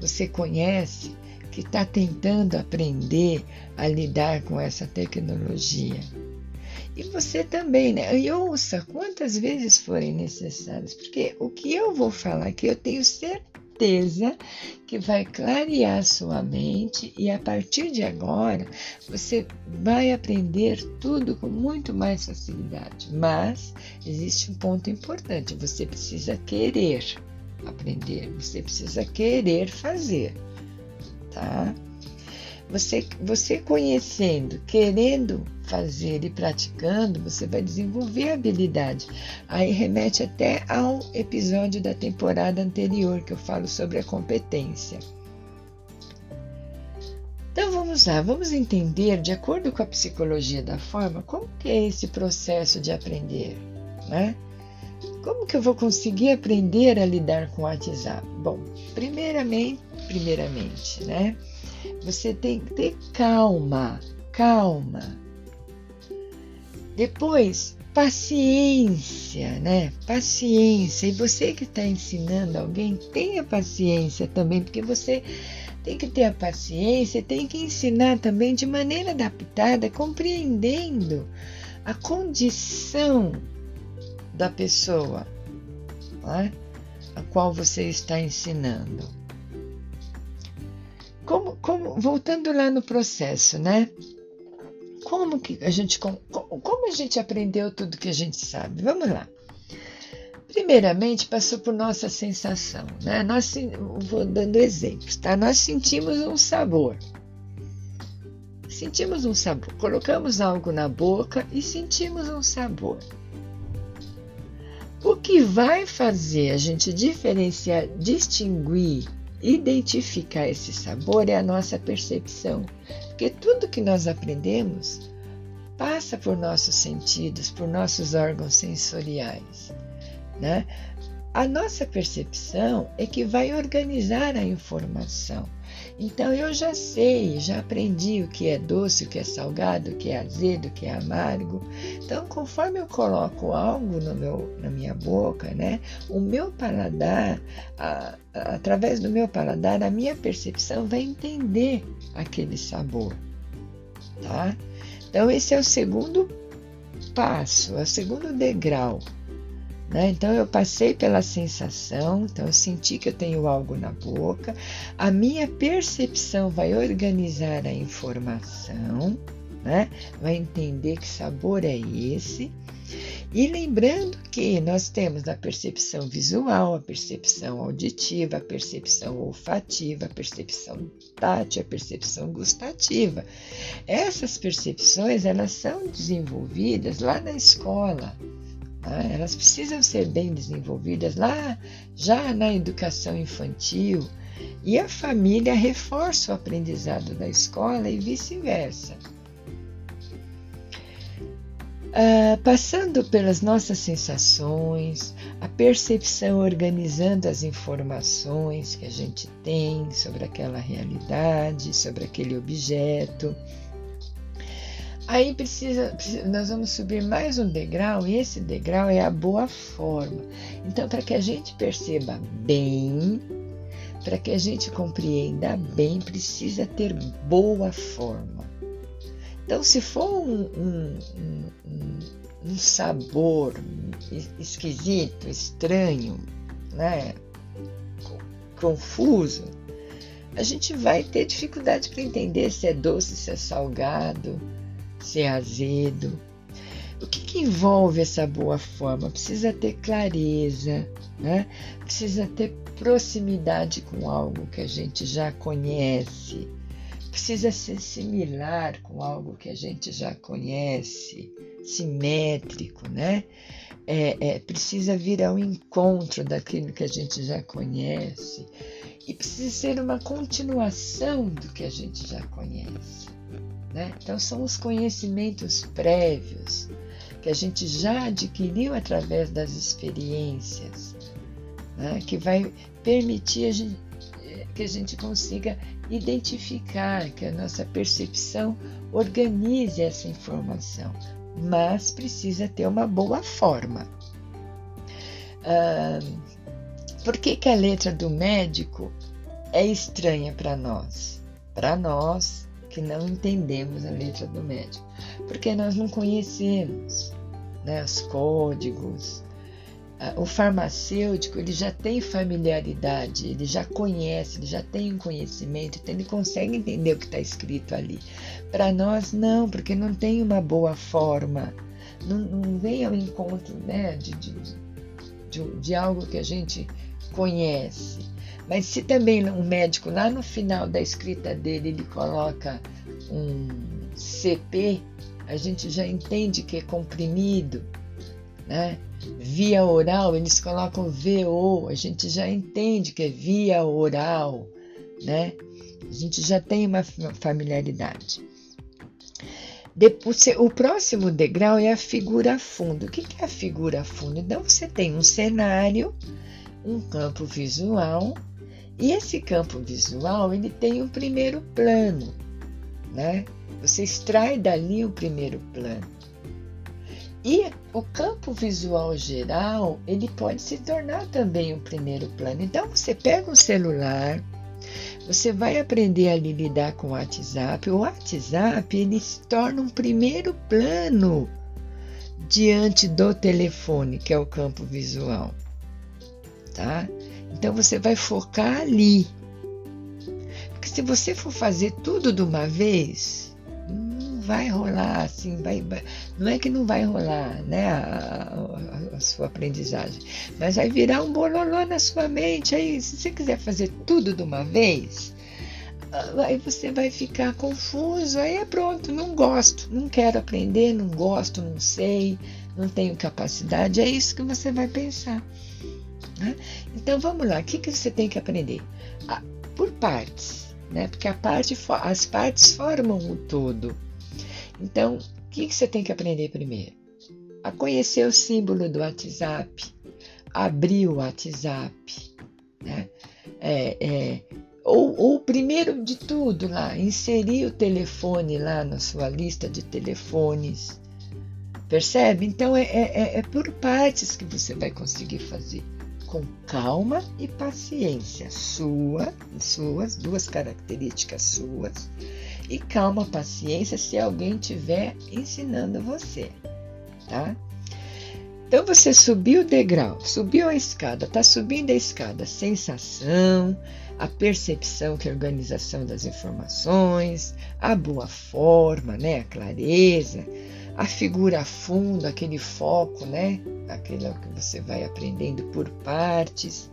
você conhece que está tentando aprender a lidar com essa tecnologia. E você também, né? E ouça quantas vezes forem necessárias, porque o que eu vou falar aqui eu tenho certeza que vai clarear sua mente e a partir de agora você vai aprender tudo com muito mais facilidade. Mas existe um ponto importante: você precisa querer aprender, você precisa querer fazer, tá? Você, você conhecendo, querendo fazer e praticando, você vai desenvolver habilidade. Aí remete até ao episódio da temporada anterior que eu falo sobre a competência. Então vamos lá, vamos entender, de acordo com a psicologia da forma, como que é esse processo de aprender, né? Como que eu vou conseguir aprender a lidar com o WhatsApp? Bom, primeiramente, primeiramente, né? Você tem que ter calma, calma. Depois, paciência, né? Paciência. E você que está ensinando alguém, tenha paciência também, porque você tem que ter a paciência, tem que ensinar também de maneira adaptada, compreendendo a condição da pessoa é? a qual você está ensinando. Como, como, voltando lá no processo, né? Como que a gente como, como a gente aprendeu tudo que a gente sabe? Vamos lá. Primeiramente, passou por nossa sensação, né? Nós vou dando exemplos, tá? Nós sentimos um sabor. Sentimos um sabor. Colocamos algo na boca e sentimos um sabor. O que vai fazer a gente diferenciar, distinguir, identificar esse sabor é a nossa percepção. Porque tudo que nós aprendemos passa por nossos sentidos, por nossos órgãos sensoriais. Né? A nossa percepção é que vai organizar a informação. Então eu já sei, já aprendi o que é doce, o que é salgado, o que é azedo, o que é amargo. Então, conforme eu coloco algo meu, na minha boca, né, o meu paladar, a, a, através do meu paladar, a minha percepção vai entender aquele sabor, tá? Então esse é o segundo passo, é o segundo degrau né? Então eu passei pela sensação, então eu senti que eu tenho algo na boca, a minha percepção vai organizar a informação, né? vai entender que sabor é esse. E lembrando que nós temos a percepção visual, a percepção auditiva, a percepção olfativa, a percepção tátil, a percepção gustativa. Essas percepções elas são desenvolvidas lá na escola, né? Elas precisam ser bem desenvolvidas lá, já na educação infantil, e a família reforça o aprendizado da escola e vice-versa. Uh, passando pelas nossas sensações, a percepção organizando as informações que a gente tem sobre aquela realidade, sobre aquele objeto, Aí precisa, nós vamos subir mais um degrau e esse degrau é a boa forma. Então, para que a gente perceba bem, para que a gente compreenda bem, precisa ter boa forma. Então, se for um, um, um, um sabor esquisito, estranho, né, confuso, a gente vai ter dificuldade para entender se é doce, se é salgado se é azedo. O que, que envolve essa boa forma? Precisa ter clareza, né? precisa ter proximidade com algo que a gente já conhece, precisa ser similar com algo que a gente já conhece, simétrico, né? É, é, precisa vir ao encontro daquilo que a gente já conhece e precisa ser uma continuação do que a gente já conhece. Né? Então, são os conhecimentos prévios que a gente já adquiriu através das experiências, né? que vai permitir a gente, que a gente consiga identificar, que a nossa percepção organize essa informação, mas precisa ter uma boa forma. Ah, por que, que a letra do médico é estranha para nós? Para nós, que não entendemos a letra do médico, porque nós não conhecemos né, os códigos. O farmacêutico ele já tem familiaridade, ele já conhece, ele já tem um conhecimento, então ele consegue entender o que está escrito ali. Para nós, não, porque não tem uma boa forma, não, não vem ao encontro né, de, de, de, de algo que a gente conhece. Mas se também um médico lá no final da escrita dele ele coloca um CP, a gente já entende que é comprimido, né? Via oral, eles colocam VO, a gente já entende que é via oral, né? A gente já tem uma familiaridade. Depois, o próximo degrau é a figura fundo. O que é a figura fundo? Então, você tem um cenário, um campo visual e esse campo visual, ele tem um primeiro plano, né? Você extrai dali o primeiro plano. E o campo visual geral, ele pode se tornar também o primeiro plano. Então você pega um celular, Você vai aprender a lidar com o WhatsApp. O WhatsApp ele se torna um primeiro plano diante do telefone, que é o campo visual. Tá? Então você vai focar ali. Porque se você for fazer tudo de uma vez, não vai rolar assim, vai, não é que não vai rolar, né, a, a, a, sua aprendizagem, mas vai virar um bololô na sua mente. Aí, se você quiser fazer tudo de uma vez, aí você vai ficar confuso, aí é pronto, não gosto, não quero aprender, não gosto, não sei, não tenho capacidade, é isso que você vai pensar. Né? Então vamos lá, o que, que você tem que aprender? Ah, por partes, né? porque parte, as partes formam o todo. Então, o que, que você tem que aprender primeiro? A conhecer o símbolo do WhatsApp, abrir o WhatsApp, né? É, é, ou, ou, primeiro de tudo lá, inserir o telefone lá na sua lista de telefones. Percebe? Então é, é, é por partes que você vai conseguir fazer. Com calma e paciência. Sua, suas, duas características suas. E calma, paciência se alguém estiver ensinando você. Tá? Então você subiu o degrau, subiu a escada, está subindo a escada, sensação, a percepção que é a organização das informações, a boa forma, né, a clareza, a figura fundo, aquele foco, né, aquele que você vai aprendendo por partes.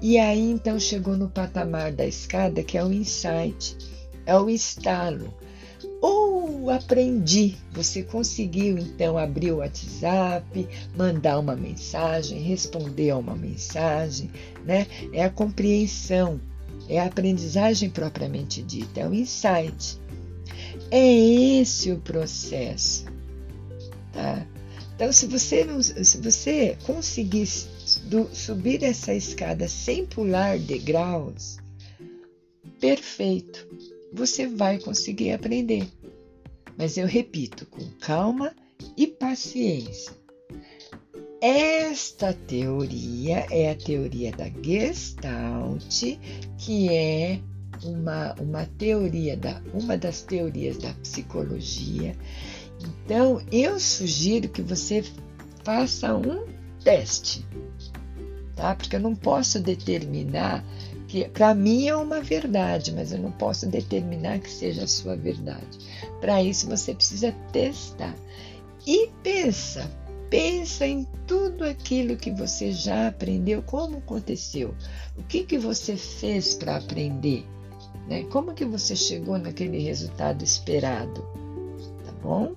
E aí então chegou no patamar da escada que é o insight, é o estalo. Ou aprendi, você conseguiu então abrir o WhatsApp, mandar uma mensagem, responder a uma mensagem, né? É a compreensão é a aprendizagem propriamente dita, é o insight. É esse o processo. Tá? Então, se você, se você conseguir subir essa escada sem pular degraus, perfeito, você vai conseguir aprender. Mas eu repito, com calma e paciência. Esta teoria é a teoria da Gestalt, que é uma, uma teoria da uma das teorias da psicologia. Então, eu sugiro que você faça um teste, tá? Porque eu não posso determinar que para mim é uma verdade, mas eu não posso determinar que seja a sua verdade. Para isso você precisa testar. E pensa, Pensa em tudo aquilo que você já aprendeu, como aconteceu, o que, que você fez para aprender, né? como que você chegou naquele resultado esperado, tá bom?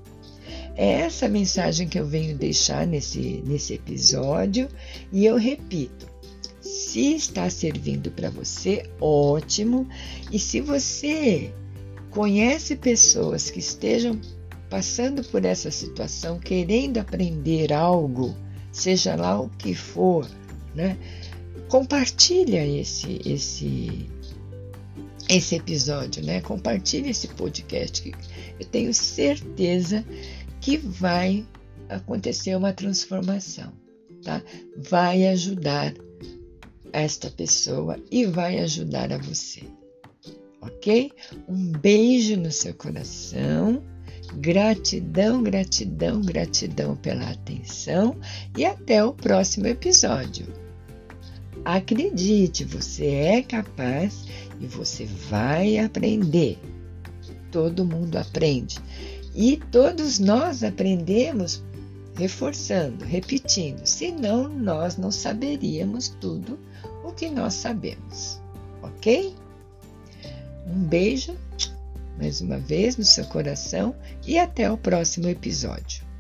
É essa mensagem que eu venho deixar nesse, nesse episódio e eu repito. Se está servindo para você, ótimo. E se você conhece pessoas que estejam passando por essa situação, querendo aprender algo, seja lá o que for, né? Compartilha esse esse esse episódio, né? Compartilha esse podcast. Eu tenho certeza que vai acontecer uma transformação, tá? Vai ajudar esta pessoa e vai ajudar a você. Ok? Um beijo no seu coração Gratidão, gratidão, gratidão pela atenção e até o próximo episódio. Acredite, você é capaz e você vai aprender. Todo mundo aprende. E todos nós aprendemos reforçando, repetindo, senão nós não saberíamos tudo o que nós sabemos. Ok? Um beijo mais uma vez no seu coração e até o próximo episódio.